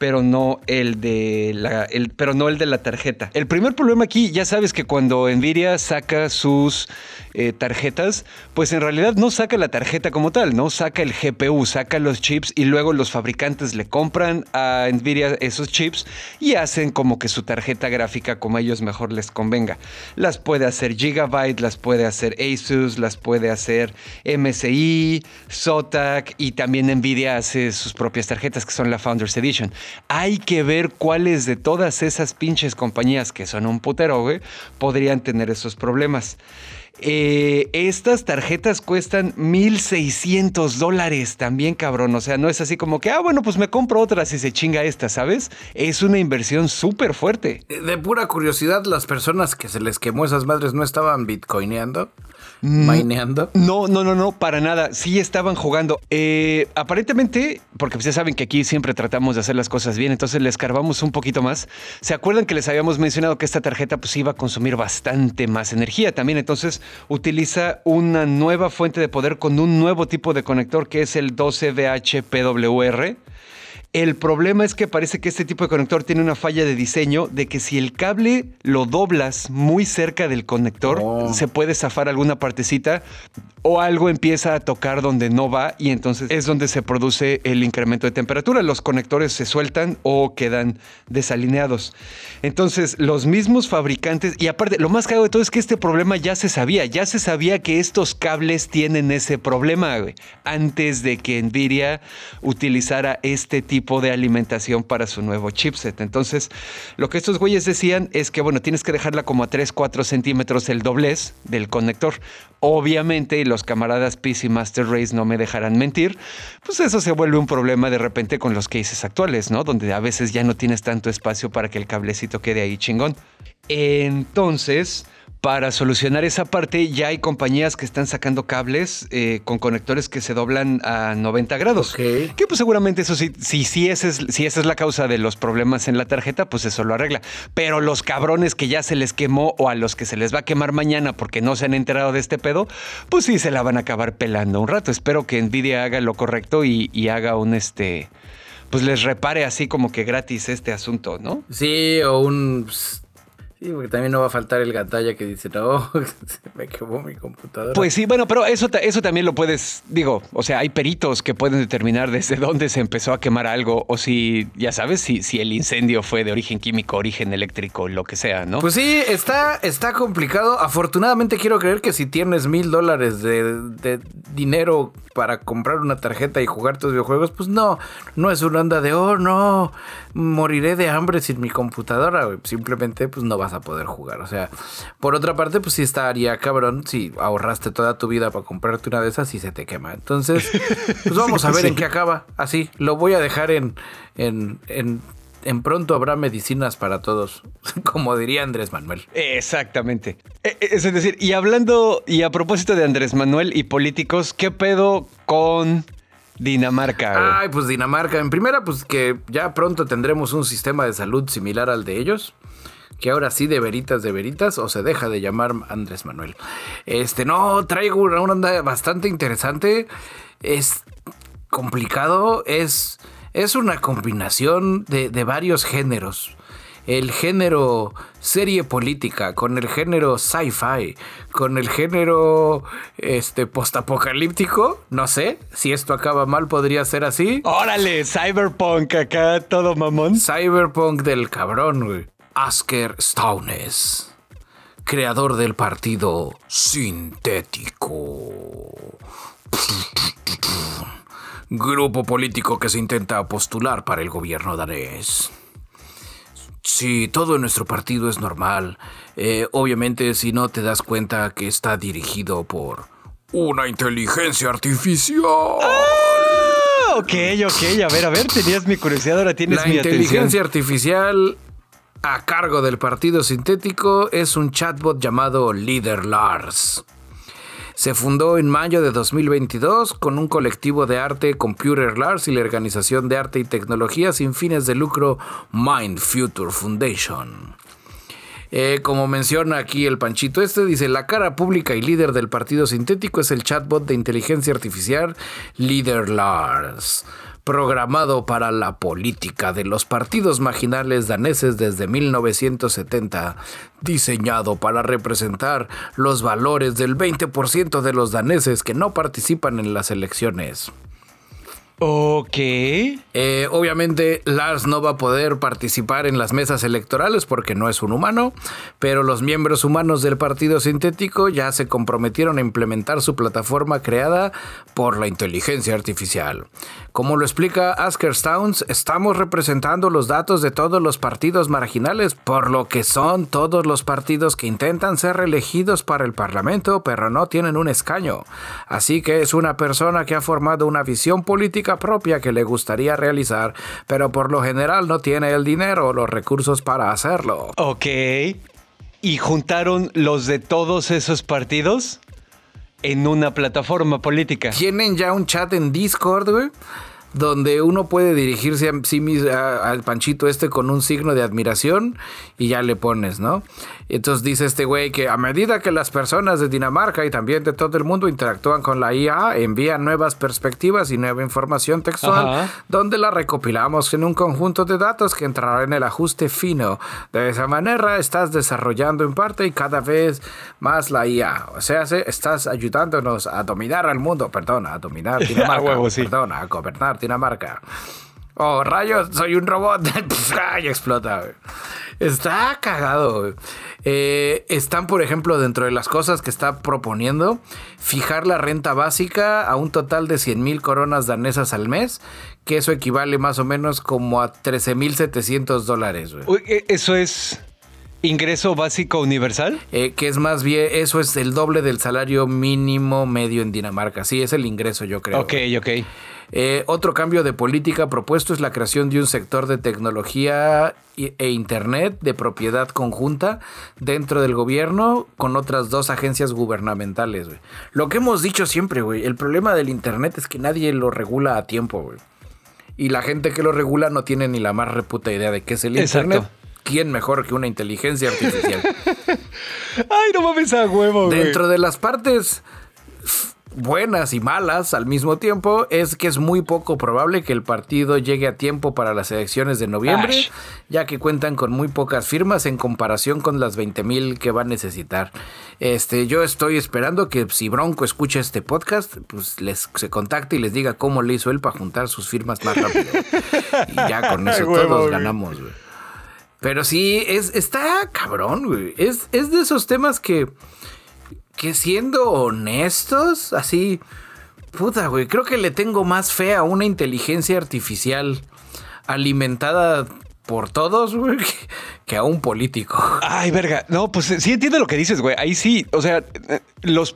pero no el de la, el, pero no el de la tarjeta. El primer problema aquí, ya sabes que cuando Nvidia saca sus eh, tarjetas, pues en realidad no saca la tarjeta como tal, no saca el GPU, saca los chips y luego los fabricantes le compran a Nvidia esos chips y hacen como que su tarjeta gráfica como a ellos mejor les convenga. Las puede hacer Gigabyte, las puede hacer Asus, las puede hacer MSI, Zotac y también Nvidia hace sus propias tarjetas que son la Founders Edition. Hay que ver cuáles de todas esas pinches compañías que son un putero, podrían tener esos problemas. Eh, estas tarjetas cuestan 1.600 dólares también, cabrón. O sea, no es así como que, ah, bueno, pues me compro otras y se chinga esta, ¿sabes? Es una inversión súper fuerte. De pura curiosidad, las personas que se les quemó esas madres no estaban bitcoineando. ¿Maineando? No, no, no, no, para nada. Sí estaban jugando. Eh, aparentemente, porque ustedes saben que aquí siempre tratamos de hacer las cosas bien, entonces les cargamos un poquito más. ¿Se acuerdan que les habíamos mencionado que esta tarjeta pues iba a consumir bastante más energía también? Entonces utiliza una nueva fuente de poder con un nuevo tipo de conector que es el 12VH PWR El problema es que parece que este tipo de conector tiene una falla de diseño de que si el cable lo doblas muy cerca del conector, Oh. se puede zafar alguna partecita o algo empieza a tocar donde no va y entonces es donde se produce el incremento de temperatura. Los conectores se sueltan o quedan desalineados. Entonces, los mismos fabricantes, y aparte, lo más caro de todo es que este problema ya se sabía, ya se sabía que estos cables tienen ese problema, güey, antes de que Nvidia utilizara este tipo de alimentación para su nuevo chipset. Entonces, lo que estos güeyes decían es que, bueno, tienes que dejarla como a 3, 4 centímetros el doblez del conector. Obviamente, los camaradas PC Master Race no me dejarán mentir, pues eso se vuelve un problema de repente con los cases actuales, ¿no? Donde a veces ya no tienes tanto espacio para que el cablecito quede ahí chingón. Entonces, para solucionar esa parte, ya hay compañías que están sacando cables eh, con conectores que se doblan a 90 grados. Ok. Que pues seguramente eso sí, si, si, esa es, si esa es la causa de los problemas en la tarjeta, pues eso lo arregla. Pero los cabrones que ya se les quemó o a los que se les va a quemar mañana porque no se han enterado de este pedo, pues sí se la van a acabar pelando un rato. Espero que Nvidia haga lo correcto y, y haga un este. Pues les repare así como que gratis este asunto, ¿no? Sí, o un. pues, Sí, porque también no va a faltar el gatalla que dice, no, se me quemó mi computadora. Pues sí, bueno, pero eso, eso también lo puedes, digo, o sea, hay peritos que pueden determinar desde dónde se empezó a quemar algo o si, ya sabes, si, si el incendio fue de origen químico, origen eléctrico, lo que sea, ¿no? Pues sí, está, está complicado. Afortunadamente quiero creer que si tienes mil dólares de, de dinero para comprar una tarjeta y jugar tus videojuegos, pues no, no es una onda de, oh no, moriré de hambre sin mi computadora. Simplemente pues no vas a poder jugar. O sea, por otra parte, pues sí estaría cabrón si ahorraste toda tu vida para comprarte una de esas y se te quema. Entonces, pues vamos a ver Sí. en qué acaba. Así, lo voy a dejar en, en, en, en pronto habrá medicinas para todos, como diría Andrés Manuel. Exactamente. E- e- Es decir, y hablando, y a propósito de Andrés Manuel y políticos, ¿qué pedo con Dinamarca? güey? Ay, pues Dinamarca. En primera, pues que ya pronto tendremos un sistema de salud similar al de ellos. Que ahora sí de veritas de veritas o se deja de llamar Andrés Manuel. Este, no, traigo una una onda bastante interesante. Es complicado. Es, es una combinación de, de varios géneros. El género serie política, con el género sci-fi, con el género este postapocalíptico, no sé, si esto acaba mal podría ser así. Órale, Cyberpunk acá, todo mamón. Cyberpunk del cabrón, güey. Asker Staunes, creador del partido Sintético. Grupo político que se intenta postular para el gobierno danés. Sí, todo en nuestro partido es normal. Eh, obviamente, si no te das cuenta que está dirigido por una inteligencia artificial. Ah, ok, ok, a ver, a ver, tenías mi curiosidad, ahora tienes La mi inteligencia atención. artificial a cargo del partido sintético es un chatbot llamado Leader Lars. Se fundó en mayo de 2022 con un colectivo de arte Computer Lars y la organización de arte y tecnología sin fines de lucro Mind Future Foundation. Eh, como menciona aquí el Panchito este, dice, la cara pública y líder del partido sintético es el chatbot de inteligencia artificial Leader Lars, programado para la política de los partidos marginales daneses desde 1970, diseñado para representar los valores del 20% de los daneses que no participan en las elecciones. Ok. Eh, obviamente Lars no va a poder participar en las mesas electorales porque no es un humano, pero los miembros humanos del partido sintético ya se comprometieron a implementar su plataforma creada por la inteligencia artificial. Como lo explica Asker Stowns, estamos representando los datos de todos los partidos marginales, por lo que son todos los partidos que intentan ser reelegidos para el Parlamento, pero no tienen un escaño. Así que es una persona que ha formado una visión política propia que le gustaría realizar, pero por lo general no tiene el dinero o los recursos para hacerlo. Ok. ¿Y juntaron los de todos esos partidos en una plataforma política? Tienen ya un chat en Discord, güey, donde uno puede dirigirse a sí mismo, al panchito este con un signo de admiración y ya le pones, ¿no? Entonces dice este güey que a medida que las personas de Dinamarca y también de todo el mundo interactúan con la IA, envían nuevas perspectivas y nueva información textual, donde la recopilamos en un conjunto de datos que entrará en el ajuste fino. De esa manera estás desarrollando en parte y cada vez más la IA. O sea, estás ayudándonos a dominar al mundo, perdón, a dominar Dinamarca, perdón, a gobernar Dinamarca. Oh, rayos, soy un robot. y explota. Está cagado. Eh, están, por ejemplo, dentro de las cosas que está proponiendo, fijar la renta básica a un total de 100 mil coronas danesas al mes, que eso equivale más o menos como a 13 mil 700 dólares. E, ¿Eso es ingreso básico universal? Eh, que es más bien, eso es el doble del salario mínimo medio en Dinamarca. Sí, es el ingreso, yo creo. Ok, ok. Eh, otro cambio de política propuesto es la creación de un sector de tecnología e Internet de propiedad conjunta dentro del gobierno con otras dos agencias gubernamentales. Lo que hemos dicho siempre, güey, el problema del Internet es que nadie lo regula a tiempo. Güey. Y la gente que lo regula no tiene ni la más reputa idea de qué es el Internet. ¿Quién mejor que una inteligencia artificial? Ay, no mames a huevo, güey. Dentro de las partes buenas y malas al mismo tiempo es que es muy poco probable que el partido llegue a tiempo para las elecciones de noviembre, ya que cuentan con muy pocas firmas en comparación con las 20 mil que va a necesitar. Este, yo estoy esperando que si Bronco escucha este podcast, pues les se contacte y les diga cómo le hizo él para juntar sus firmas más rápido. y ya con eso todos ganamos, Pero sí, es, está cabrón, güey. Es, es de esos temas que que siendo honestos, así, puta, güey, creo que le tengo más fe a una inteligencia artificial alimentada por todos, güey, que a un político. Ay, verga. No, pues sí entiendo lo que dices, güey. Ahí sí, o sea, los,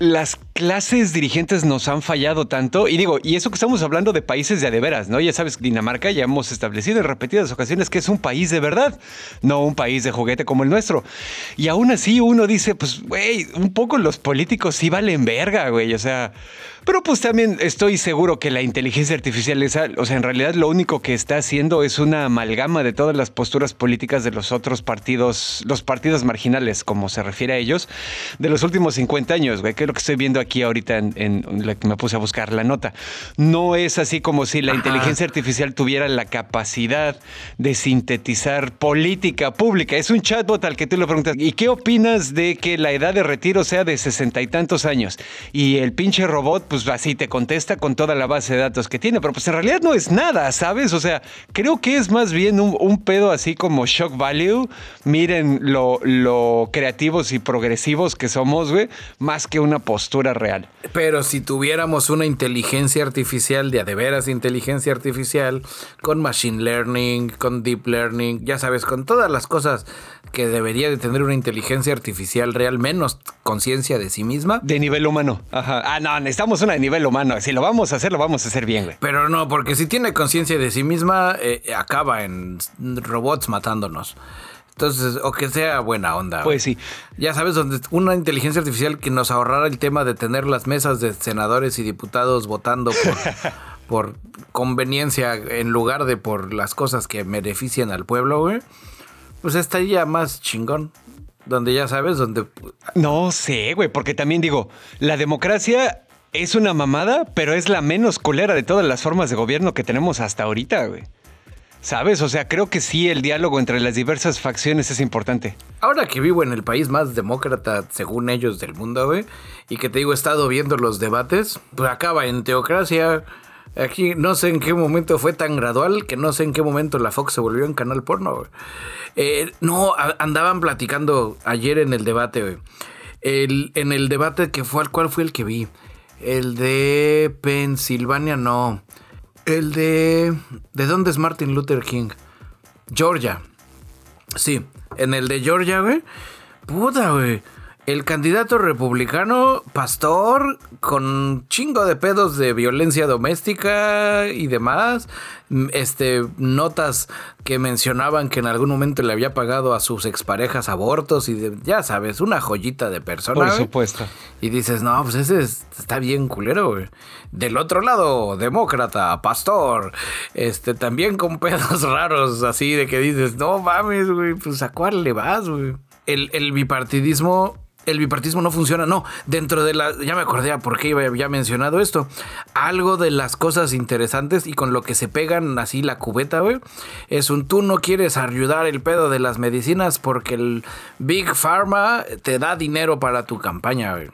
las clases dirigentes nos han fallado tanto. Y digo, y eso que estamos hablando de países de adeveras, ¿no? Ya sabes, Dinamarca ya hemos establecido en repetidas ocasiones que es un país de verdad, no un país de juguete como el nuestro. Y aún así uno dice, pues, güey, un poco los políticos sí valen verga, güey. O sea, pero pues también estoy seguro que la inteligencia artificial, esa, o sea, en realidad lo único que está haciendo es una amalgama de todas las posturas políticas de los otros partidos, los partidos marginales, como se refiere a ellos, de los últimos 50 años, güey, que es lo que estoy viendo aquí ahorita en, la que me puse a buscar la nota. No es así como si la inteligencia artificial tuviera la capacidad de sintetizar política pública. Es un chatbot al que tú le preguntas, ¿y qué opinas de que la edad de retiro sea de sesenta y tantos años? Y el pinche robot, pues así te contesta con toda la base de datos que tiene, pero pues en realidad no es nada, ¿sabes? O sea, creo que es más bien un, pedo así como shock value. Miren lo, creativos y progresivos que somos, güey, más que una postura real. Pero si tuviéramos una inteligencia artificial, de a de veras inteligencia artificial, con machine learning, con deep learning, ya sabes, con todas las cosas que debería de tener una inteligencia artificial real, menos conciencia de sí misma. De nivel humano. Ajá. Ah, no, necesitamos una de nivel humano. Si lo vamos a hacer, lo vamos a hacer bien, güey. Pero no, porque si tiene conciencia de sí misma, eh, acaba en robots matándonos. Entonces, o que sea buena onda. Pues sí. Ya sabes, donde una inteligencia artificial que nos ahorrara el tema de tener las mesas de senadores y diputados votando por, por conveniencia en lugar de por las cosas que benefician al pueblo, güey pues estaría más chingón. Donde ya sabes, donde... No sé, güey, porque también digo, la democracia es una mamada, pero es la menos culera de todas las formas de gobierno que tenemos hasta ahorita, güey. ¿Sabes? O sea, creo que sí el diálogo entre las diversas facciones es importante. Ahora que vivo en el país más demócrata, según ellos, del mundo, güey, y que te digo, he estado viendo los debates, pues acaba en teocracia, Aquí no sé en qué momento fue tan gradual que no sé en qué momento la Fox se volvió en canal porno. Eh, no, andaban platicando ayer en el debate. El, en el debate que fue, ¿cuál fue el que vi? El de Pensilvania, no. El de... ¿De dónde es Martin Luther King? Georgia. Sí, en el de Georgia, güey. Puta, güey. El candidato republicano, pastor, con chingo de pedos de violencia doméstica y demás. Este, notas que mencionaban que en algún momento le había pagado a sus exparejas abortos y ya sabes, una joyita de persona. Por supuesto. Y dices, no, pues ese está bien culero, güey. Del otro lado, demócrata, pastor, este, también con pedos raros, así de que dices, no mames, güey, pues a cuál le vas, güey. El, el bipartidismo el bipartismo no funciona. No, dentro de la. Ya me acordé a por qué había mencionado esto. Algo de las cosas interesantes y con lo que se pegan así la cubeta, güey. Es un tú no quieres ayudar el pedo de las medicinas porque el Big Pharma te da dinero para tu campaña, güey.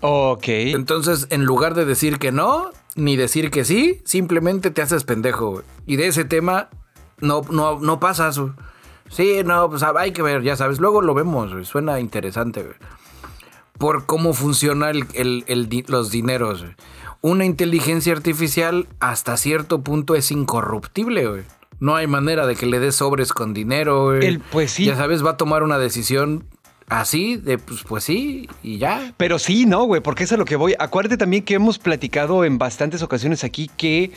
Ok. Entonces, en lugar de decir que no, ni decir que sí, simplemente te haces pendejo, güey. Y de ese tema no, no, no pasas, güey. Sí, no, pues hay que ver, ya sabes. Luego lo vemos, suena interesante, Por cómo funciona los dineros, Una inteligencia artificial hasta cierto punto es incorruptible, güey. No hay manera de que le des sobres con dinero, güey. El, pues sí. Ya sabes, va a tomar una decisión Así, de pues, pues sí, y ya. Pero sí, no, güey, porque es a lo que voy. Acuérdate también que hemos platicado en bastantes ocasiones aquí que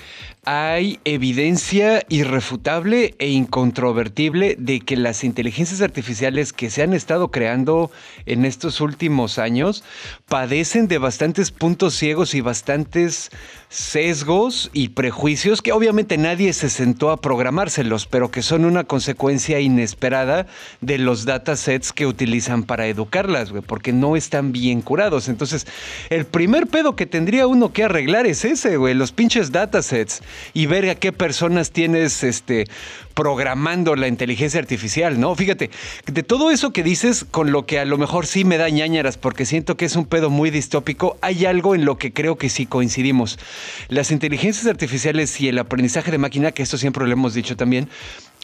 hay evidencia irrefutable e incontrovertible de que las inteligencias artificiales que se han estado creando en estos últimos años padecen de bastantes puntos ciegos y bastantes sesgos y prejuicios que obviamente nadie se sentó a programárselos, pero que son una consecuencia inesperada de los datasets que utilizan para educarlas, güey, porque no están bien curados. Entonces, el primer pedo que tendría uno que arreglar es ese, güey, los pinches datasets y ver a qué personas tienes este programando la inteligencia artificial, ¿no? Fíjate, de todo eso que dices, con lo que a lo mejor sí me da ñañaras, porque siento que es un pedo muy distópico, hay algo en lo que creo que sí coincidimos. Las inteligencias artificiales y el aprendizaje de máquina, que esto siempre lo hemos dicho también,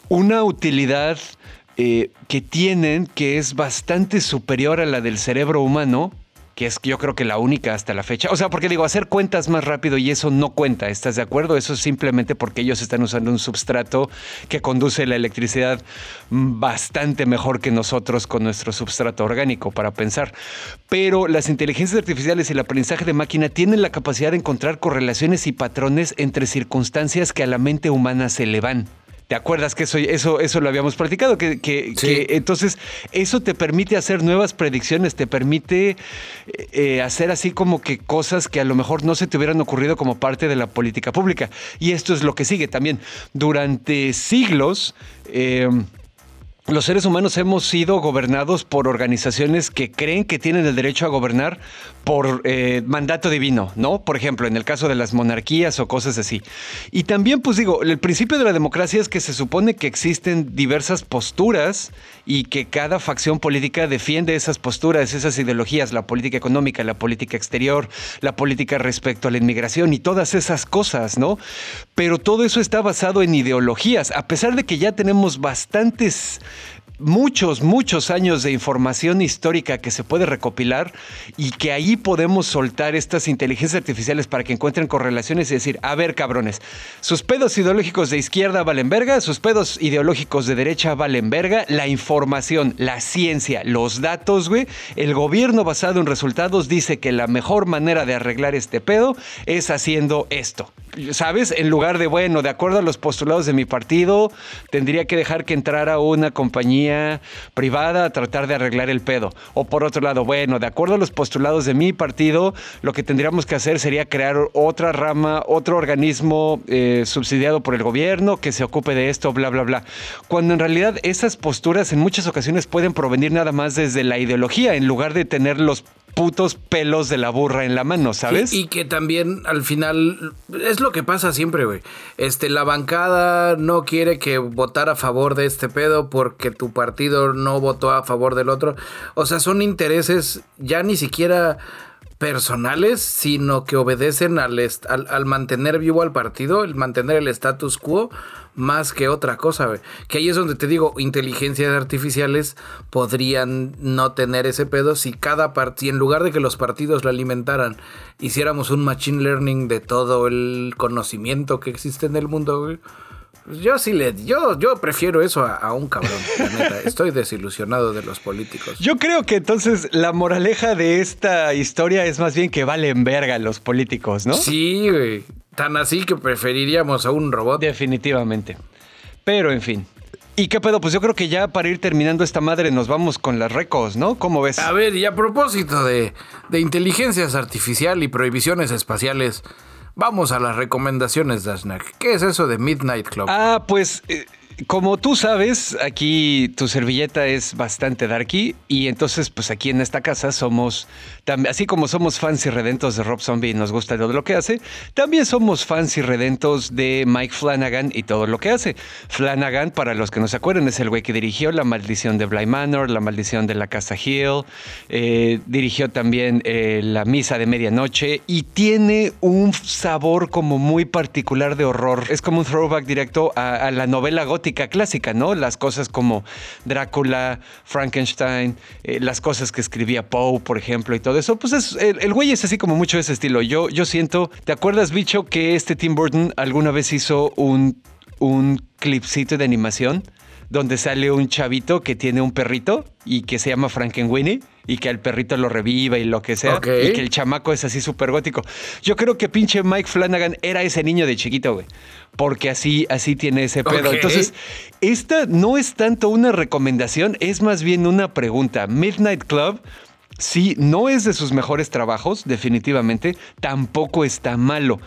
una utilidad eh, que tienen que es bastante superior a la del cerebro humano, que es yo creo que la única hasta la fecha. O sea, porque digo, hacer cuentas más rápido y eso no cuenta, ¿estás de acuerdo? Eso es simplemente porque ellos están usando un substrato que conduce la electricidad bastante mejor que nosotros con nuestro substrato orgánico para pensar. Pero las inteligencias artificiales y el aprendizaje de máquina tienen la capacidad de encontrar correlaciones y patrones entre circunstancias que a la mente humana se le van. ¿Te acuerdas que eso, eso, eso lo habíamos platicado? Que, que, entonces eso te permite hacer nuevas predicciones, te permite eh, hacer así como que cosas que a lo mejor no se te hubieran ocurrido como parte de la política pública. Y esto es lo que sigue también. Durante siglos... Eh, los seres humanos hemos sido gobernados por organizaciones que creen que tienen el derecho a gobernar por eh, mandato divino, ¿no? Por ejemplo, en el caso de las monarquías o cosas así. Y también, pues digo, el principio de la democracia es que se supone que existen diversas posturas y que cada facción política defiende esas posturas, esas ideologías, la política económica, la política exterior, la política respecto a la inmigración y todas esas cosas, ¿no? Pero todo eso está basado en ideologías, a pesar de que ya tenemos bastantes muchos, muchos años de información histórica que se puede recopilar y que ahí podemos soltar estas inteligencias artificiales para que encuentren correlaciones y decir, a ver, cabrones, sus pedos ideológicos de izquierda valen verga, sus pedos ideológicos de derecha valen verga, la información, la ciencia, los datos, güey, el gobierno basado en resultados dice que la mejor manera de arreglar este pedo es haciendo esto. ¿Sabes? En lugar de, bueno, de acuerdo a los postulados de mi partido, tendría que dejar que entrara una compañía privada a tratar de arreglar el pedo. O por otro lado, bueno, de acuerdo a los postulados de mi partido, lo que tendríamos que hacer sería crear otra rama, otro organismo eh, subsidiado por el gobierno que se ocupe de esto, bla, bla, bla. Cuando en realidad esas posturas en muchas ocasiones pueden provenir nada más desde la ideología, en lugar de tener los putos pelos de la burra en la mano, ¿sabes? y que también al final es lo que pasa siempre, güey. Este, la bancada no quiere que votar a favor de este pedo porque tu partido no votó a favor del otro. O sea, son intereses ya ni siquiera personales, sino que obedecen al, mantener vivo al partido, el mantener el status quo, más que otra cosa, Que ahí es donde te digo, inteligencias artificiales podrían no tener ese pedo si cada partido, en lugar de que los partidos lo alimentaran, hiciéramos un machine learning de todo el conocimiento que existe en el mundo, Yo sí le, yo, yo prefiero eso a, un cabrón, la neta. Estoy desilusionado de los políticos. Yo creo que entonces la moraleja de esta historia es más bien que valen verga los políticos, ¿no? Sí, güey. Tan así que preferiríamos a un robot. Definitivamente. Pero en fin. ¿Y qué pedo? Pues yo creo que ya para ir terminando esta madre nos vamos con las recos, ¿no? ¿Cómo ves? A ver, y a propósito de, de inteligencias artificial y prohibiciones espaciales, Vamos a las recomendaciones, Dashnak. ¿Qué es eso de Midnight Club? Ah, pues eh, como tú sabes, aquí tu servilleta es bastante darky y entonces pues aquí en esta casa somos, así como somos fans y redentos de Rob Zombie y nos gusta todo lo que hace, también somos fans y redentos de Mike Flanagan y todo lo que hace. Flanagan, para los que no se acuerdan, es el güey que dirigió La Maldición de Bly Manor, La Maldición de la Casa Hill, eh, dirigió también eh, La Misa de Medianoche y tiene un sabor como muy particular de horror. Es como un throwback directo a la novela gótica clásica, ¿no? Las cosas como Drácula, Frankenstein, eh, las cosas que escribía Poe, por ejemplo, y todo eso. Pues es, el, güey es así como mucho de ese estilo. Yo, yo siento, ¿te acuerdas, bicho, que este Tim Burton alguna vez hizo un, un clipcito de animación? donde sale un chavito que tiene un perrito y que se llama Frankenweenie y que el perrito lo reviva y lo que sea. Y que el chamaco es así súper gótico. Yo creo que pinche Mike Flanagan era ese niño de chiquito, güey. Porque así, así tiene ese pedo. Entonces, esta no es tanto una recomendación, es más bien una pregunta. Midnight Club Sí, no es de sus mejores trabajos, definitivamente, tampoco está malo.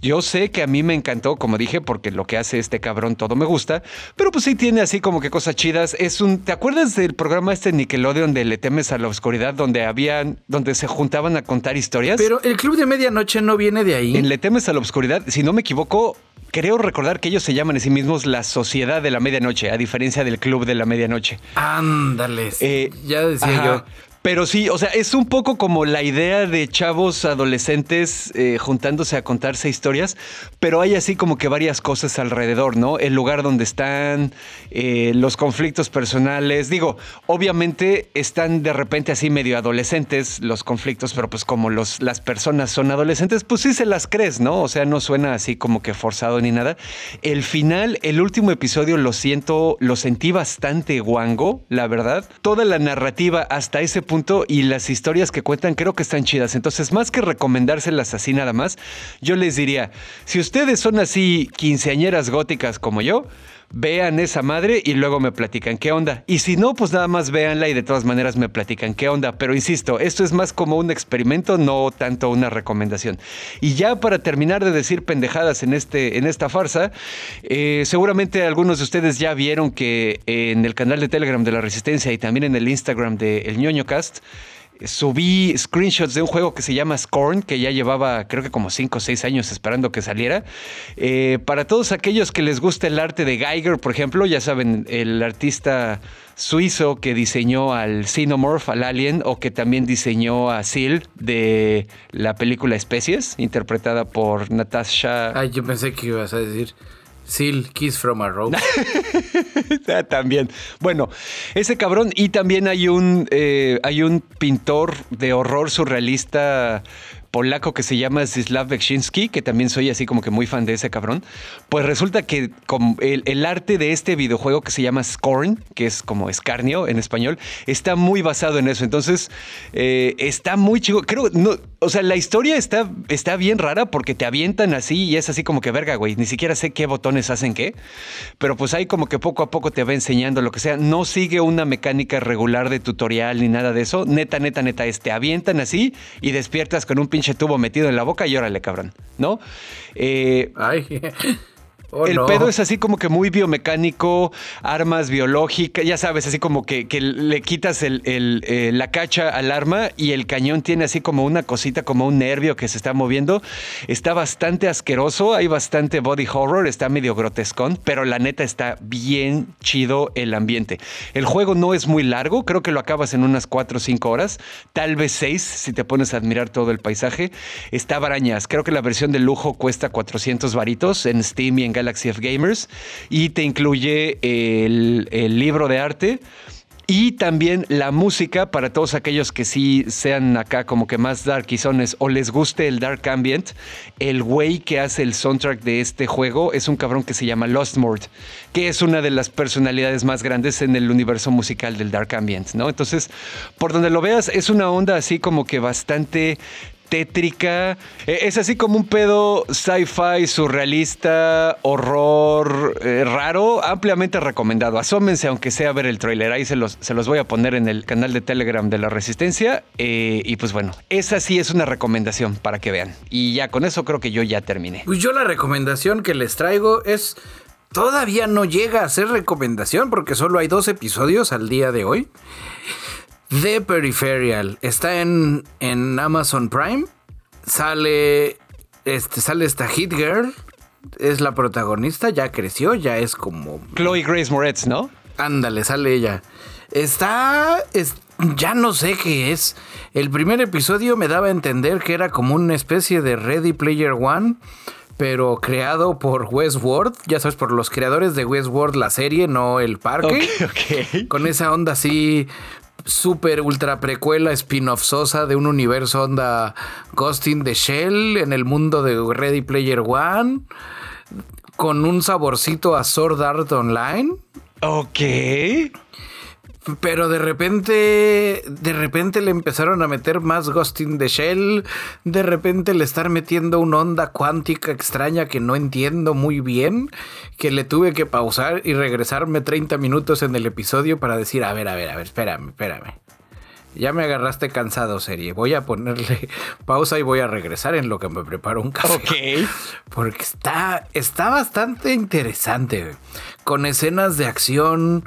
Yo sé que a mí me encantó, como dije, porque lo que hace este cabrón todo me gusta, pero pues sí tiene así como que cosas chidas. Es un, ¿te acuerdas del programa este Nickelodeon de Le temes a la oscuridad donde habían, donde se juntaban a contar historias? Pero el club de medianoche no viene de ahí. En Le temes a la oscuridad, si no me equivoco, creo recordar que ellos se llaman a sí mismos la Sociedad de la Medianoche, a diferencia del Club de la Medianoche. Ándales. Eh, ya decía yo. Pero sí, o sea, es un poco como la idea de chavos adolescentes eh, juntándose a contarse historias, pero hay así como que varias cosas alrededor, ¿no? El lugar donde están, eh, los conflictos personales. Digo, obviamente están de repente así medio adolescentes los conflictos, pero pues como los, las personas son adolescentes, pues sí se las crees, ¿no? O sea, no suena así como que forzado ni nada. El final, el último episodio, lo siento, lo sentí bastante guango, la verdad. Toda la narrativa hasta ese punto y las historias que cuentan creo que están chidas. Entonces, más que recomendárselas así nada más, yo les diría, si ustedes son así quinceañeras góticas como yo, vean esa madre y luego me platican qué onda. Y si no, pues nada más véanla y de todas maneras me platican qué onda. Pero insisto, esto es más como un experimento, no tanto una recomendación. Y ya para terminar de decir pendejadas en, este, en esta farsa, eh, seguramente algunos de ustedes ya vieron que en el canal de Telegram de la Resistencia y también en el Instagram de El ñoño Cast, subí screenshots de un juego que se llama Scorn, que ya llevaba creo que como 5 o 6 años esperando que saliera. Eh, para todos aquellos que les gusta el arte de Geiger, por ejemplo, ya saben, el artista suizo que diseñó al Xenomorph, al Alien, o que también diseñó a Seal de la película Especies, interpretada por Natasha. Ay, yo pensé que ibas a decir Seal, Kiss from a Rose. también. Bueno, ese cabrón. Y también hay un, eh, hay un pintor de horror surrealista polaco que se llama Zdzislaw Beksiński, que también soy así como que muy fan de ese cabrón, pues resulta que el, arte de este videojuego que se llama Scorn, que es como escarnio en español, está muy basado en eso. Entonces, eh, está muy chido. Creo, no, o sea, la historia está, está bien rara porque te avientan así y es así como que verga, güey. Ni siquiera sé qué botones hacen qué, pero pues ahí como que poco a poco te va enseñando lo que sea. No sigue una mecánica regular de tutorial ni nada de eso. Neta, neta, neta, es te avientan así y despiertas con un pinche tubo metido en la boca y órale, cabrón, ¿no? Eh, Ay. Oh, el pedo es así como que muy biomecánico, armas biológicas, ya sabes, así como que, le quitas el, eh, la cacha al arma y el cañón tiene así como una cosita, como un nervio que se está moviendo. Está bastante asqueroso, hay bastante body horror, está medio grotescón, pero la neta está bien chido el ambiente. El juego no es muy largo, creo que lo acabas en unas 4 o 5 horas, tal vez 6 si te pones a admirar todo el paisaje. Está barañas, creo que la versión de lujo cuesta 400 varitos en Steam y en Galaxy of Gamers y te incluye el, libro de arte Y también la música para todos aquellos que sí sean acá como que más darkizones o les guste el dark ambient. El güey que hace el soundtrack de este juego es un cabrón que se llama Lostmord, que es una de las personalidades más grandes en el universo musical del dark ambient, ¿no? Entonces, por donde lo veas, es una onda así como que bastante tétrica. Eh, es así como un pedo sci-fi, surrealista, horror, eh, raro, ampliamente recomendado. Asómense aunque sea a ver el trailer. Ahí se los, se los voy a poner en el canal de Telegram de la Resistencia. Eh, y pues bueno, esa sí es una recomendación para que vean. Y ya con eso creo que yo ya terminé. Pues yo la recomendación que les traigo es... Todavía no llega a ser recomendación porque solo hay dos episodios al día de hoy. The Peripheral. Está en, en Amazon Prime. Sale. Este, sale esta Hit Girl. Es la protagonista. Ya creció. Ya es como. Chloe Grace Moretz, ¿no? Ándale, sale ella. Está. ya no sé qué es. El primer episodio me daba a entender que era como una especie de Ready Player One pero creado por Westworld, ya sabes, por los creadores de Westworld, la serie, no el parque. Con esa onda así super ultra precuela spin-off sosa de un universo onda Ghost in the Shell en el mundo de Ready Player One con un saborcito a Sword Art Online. Ok. Pero de repente, de repente le empezaron a meter más Ghost in the Shell. De repente le están metiendo una onda cuántica extraña que no entiendo muy bien. Que le tuve que pausar y regresarme 30 minutos en el episodio para decir, a ver, a ver, a ver, espérame, espérame. Ya me agarraste cansado, serie. Voy a ponerle pausa y voy a regresar en lo que me preparo un café. Ok. Porque está, está bastante interesante. Con escenas de acción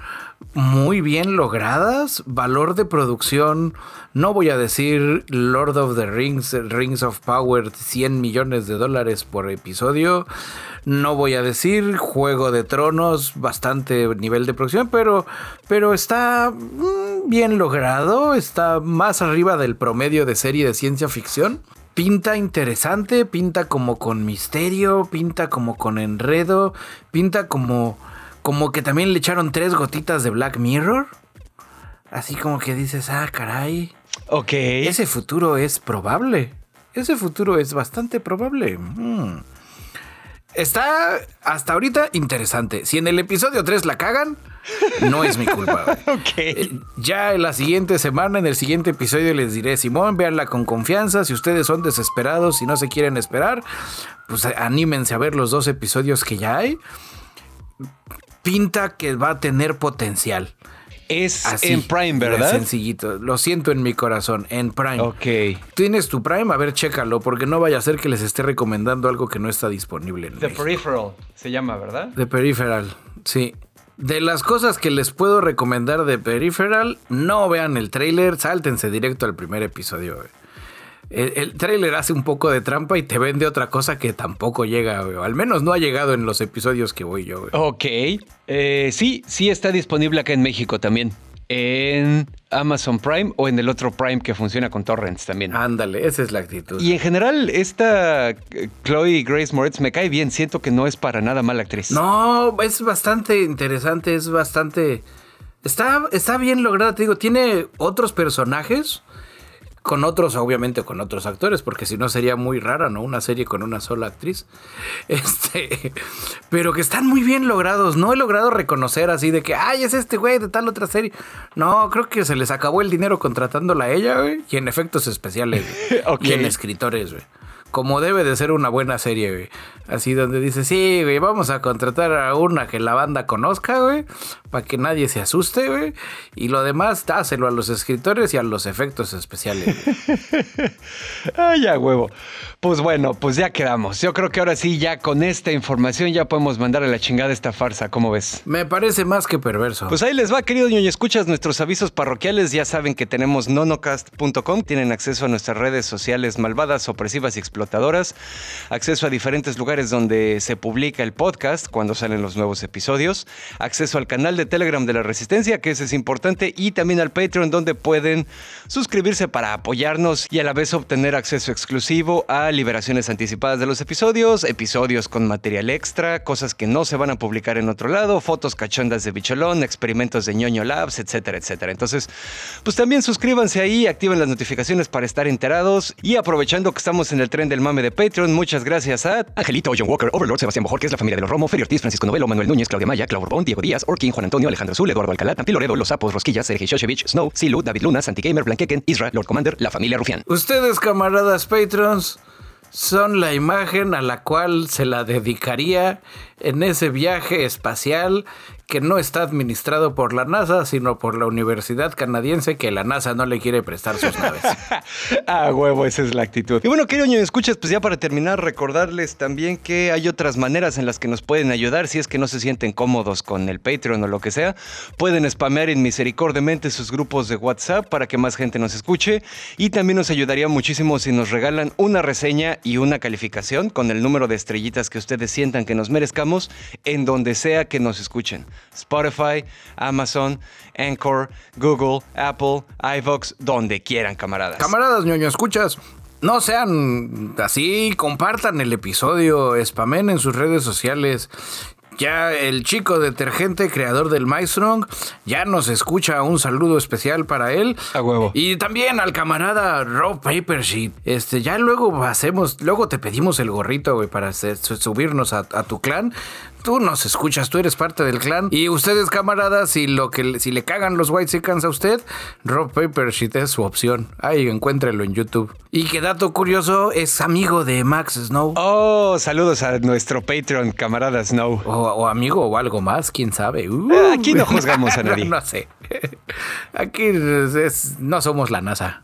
muy bien logradas, valor de producción, no voy a decir Lord of the Rings, Rings of Power, 100 millones de dólares por episodio, no voy a decir Juego de Tronos, bastante nivel de producción, pero, pero está mm, bien logrado, está más arriba del promedio de serie de ciencia ficción. Pinta interesante, pinta como con misterio, pinta como con enredo, pinta como como que también le echaron tres gotitas de Black Mirror. Así como que dices, ah, caray. Ok. Ese futuro es probable. Ese futuro es bastante probable. Mm. Está hasta ahorita interesante. Si en el episodio 3 la cagan, no es mi culpa. ok. Eh, ya en la siguiente semana, en el siguiente episodio, les diré, Simón, véanla con confianza. Si ustedes son desesperados y no se quieren esperar, pues anímense a ver los dos episodios que ya hay pinta que va a tener potencial. Es en Prime, ¿verdad? Sencillito. Lo siento en mi corazón. En Prime. Ok. ¿Tienes tu Prime? A ver, chécalo, porque no vaya a ser que les esté recomendando algo que no está disponible en The Peripheral se llama, ¿verdad? The Peripheral, sí. De las cosas que les puedo recomendar de Peripheral, no vean el trailer, sáltense directo al primer episodio. El, el trailer hace un poco de trampa y te vende otra cosa que tampoco llega, al menos no ha llegado en los episodios que voy yo. Ok. Eh, sí, sí está disponible acá en México también. En Amazon Prime o en el otro Prime que funciona con torrents también. Ándale, esa es la actitud. Y en general, esta eh, Chloe Grace Moritz me cae bien. Siento que no es para nada mala actriz. No, es bastante interesante, es bastante... Está, está bien lograda, te digo, tiene otros personajes con otros, obviamente con otros actores, porque si no sería muy rara, ¿no? Una serie con una sola actriz. Este, pero que están muy bien logrados. No he logrado reconocer así de que, ay, es este güey de tal otra serie. No, creo que se les acabó el dinero contratándola a ella, güey, y en efectos especiales, y en escritores, güey como debe de ser una buena serie, güey. Así donde dice, sí, güey, vamos a contratar a una que la banda conozca, güey, para que nadie se asuste, güey. Y lo demás, dáselo a los escritores y a los efectos especiales. Ay, ya, huevo. Pues bueno, pues ya quedamos. Yo creo que ahora sí, ya con esta información ya podemos mandar a la chingada esta farsa. ¿Cómo ves? Me parece más que perverso. Pues ahí les va, querido ñoño. Escuchas nuestros avisos parroquiales. Ya saben que tenemos nonocast.com. Tienen acceso a nuestras redes sociales malvadas, opresivas y explotadoras. Acceso a diferentes lugares donde se publica el podcast cuando salen los nuevos episodios. Acceso al canal de de Telegram de la Resistencia, que ese es importante, y también al Patreon, donde pueden suscribirse para apoyarnos y a la vez obtener acceso exclusivo a liberaciones anticipadas de los episodios, episodios con material extra, cosas que no se van a publicar en otro lado, fotos cachondas de bicholón, experimentos de ñoño labs, etcétera, etcétera. Entonces, pues también suscríbanse ahí, activen las notificaciones para estar enterados y aprovechando que estamos en el tren del mame de Patreon, muchas gracias a Angelito, John Walker, Overlord, Sebastián Bojor, que es la familia de los Romo, Ferio Ortiz, Francisco Novelo, Manuel Núñez, Claudia Maya, Clau Borbón, Diego Díaz, Orkin, Juan Antonio, Alejandro Zul, Eduardo Alcalá, Tampi Loredo, Los Sapos, Rosquillas, Sergio Shoshevich, Snow, Silu, David Luna, Santi Gamer, Blanqueken, Isra, Lord Commander, la familia Rufián. Ustedes, camaradas Patrons, son la imagen a la cual se la dedicaría en ese viaje espacial que no está administrado por la NASA, sino por la Universidad Canadiense que la NASA no le quiere prestar sus naves. ah, huevo, esa es la actitud. Y bueno, querido ñoño, escuchas, pues ya para terminar, recordarles también que hay otras maneras en las que nos pueden ayudar si es que no se sienten cómodos con el Patreon o lo que sea. Pueden spamear en misericordiamente sus grupos de WhatsApp para que más gente nos escuche. Y también nos ayudaría muchísimo si nos regalan una reseña y una calificación con el número de estrellitas que ustedes sientan que nos merezcamos en donde sea que nos escuchen. Spotify, Amazon, Anchor, Google, Apple, iVox, donde quieran, camaradas. Camaradas, ñoño, escuchas. No sean así, compartan el episodio, spamen en sus redes sociales. Ya el chico detergente, creador del MyStrong, ya nos escucha. Un saludo especial para él. A huevo. Y también al camarada Rob Papersheet. Este, ya luego hacemos, luego te pedimos el gorrito, güey, para subirnos a, tu clan tú nos escuchas, tú eres parte del clan. Y ustedes, camaradas, si lo que si le cagan los White Seconds a usted, Rob Papersheet es su opción. Ahí encuéntrelo en YouTube. Y que dato curioso, es amigo de Max Snow. Oh, saludos a nuestro Patreon, camarada Snow. O, amigo o algo más, quién sabe. Uh. Aquí no juzgamos a nadie. no, sé. Aquí no somos la NASA.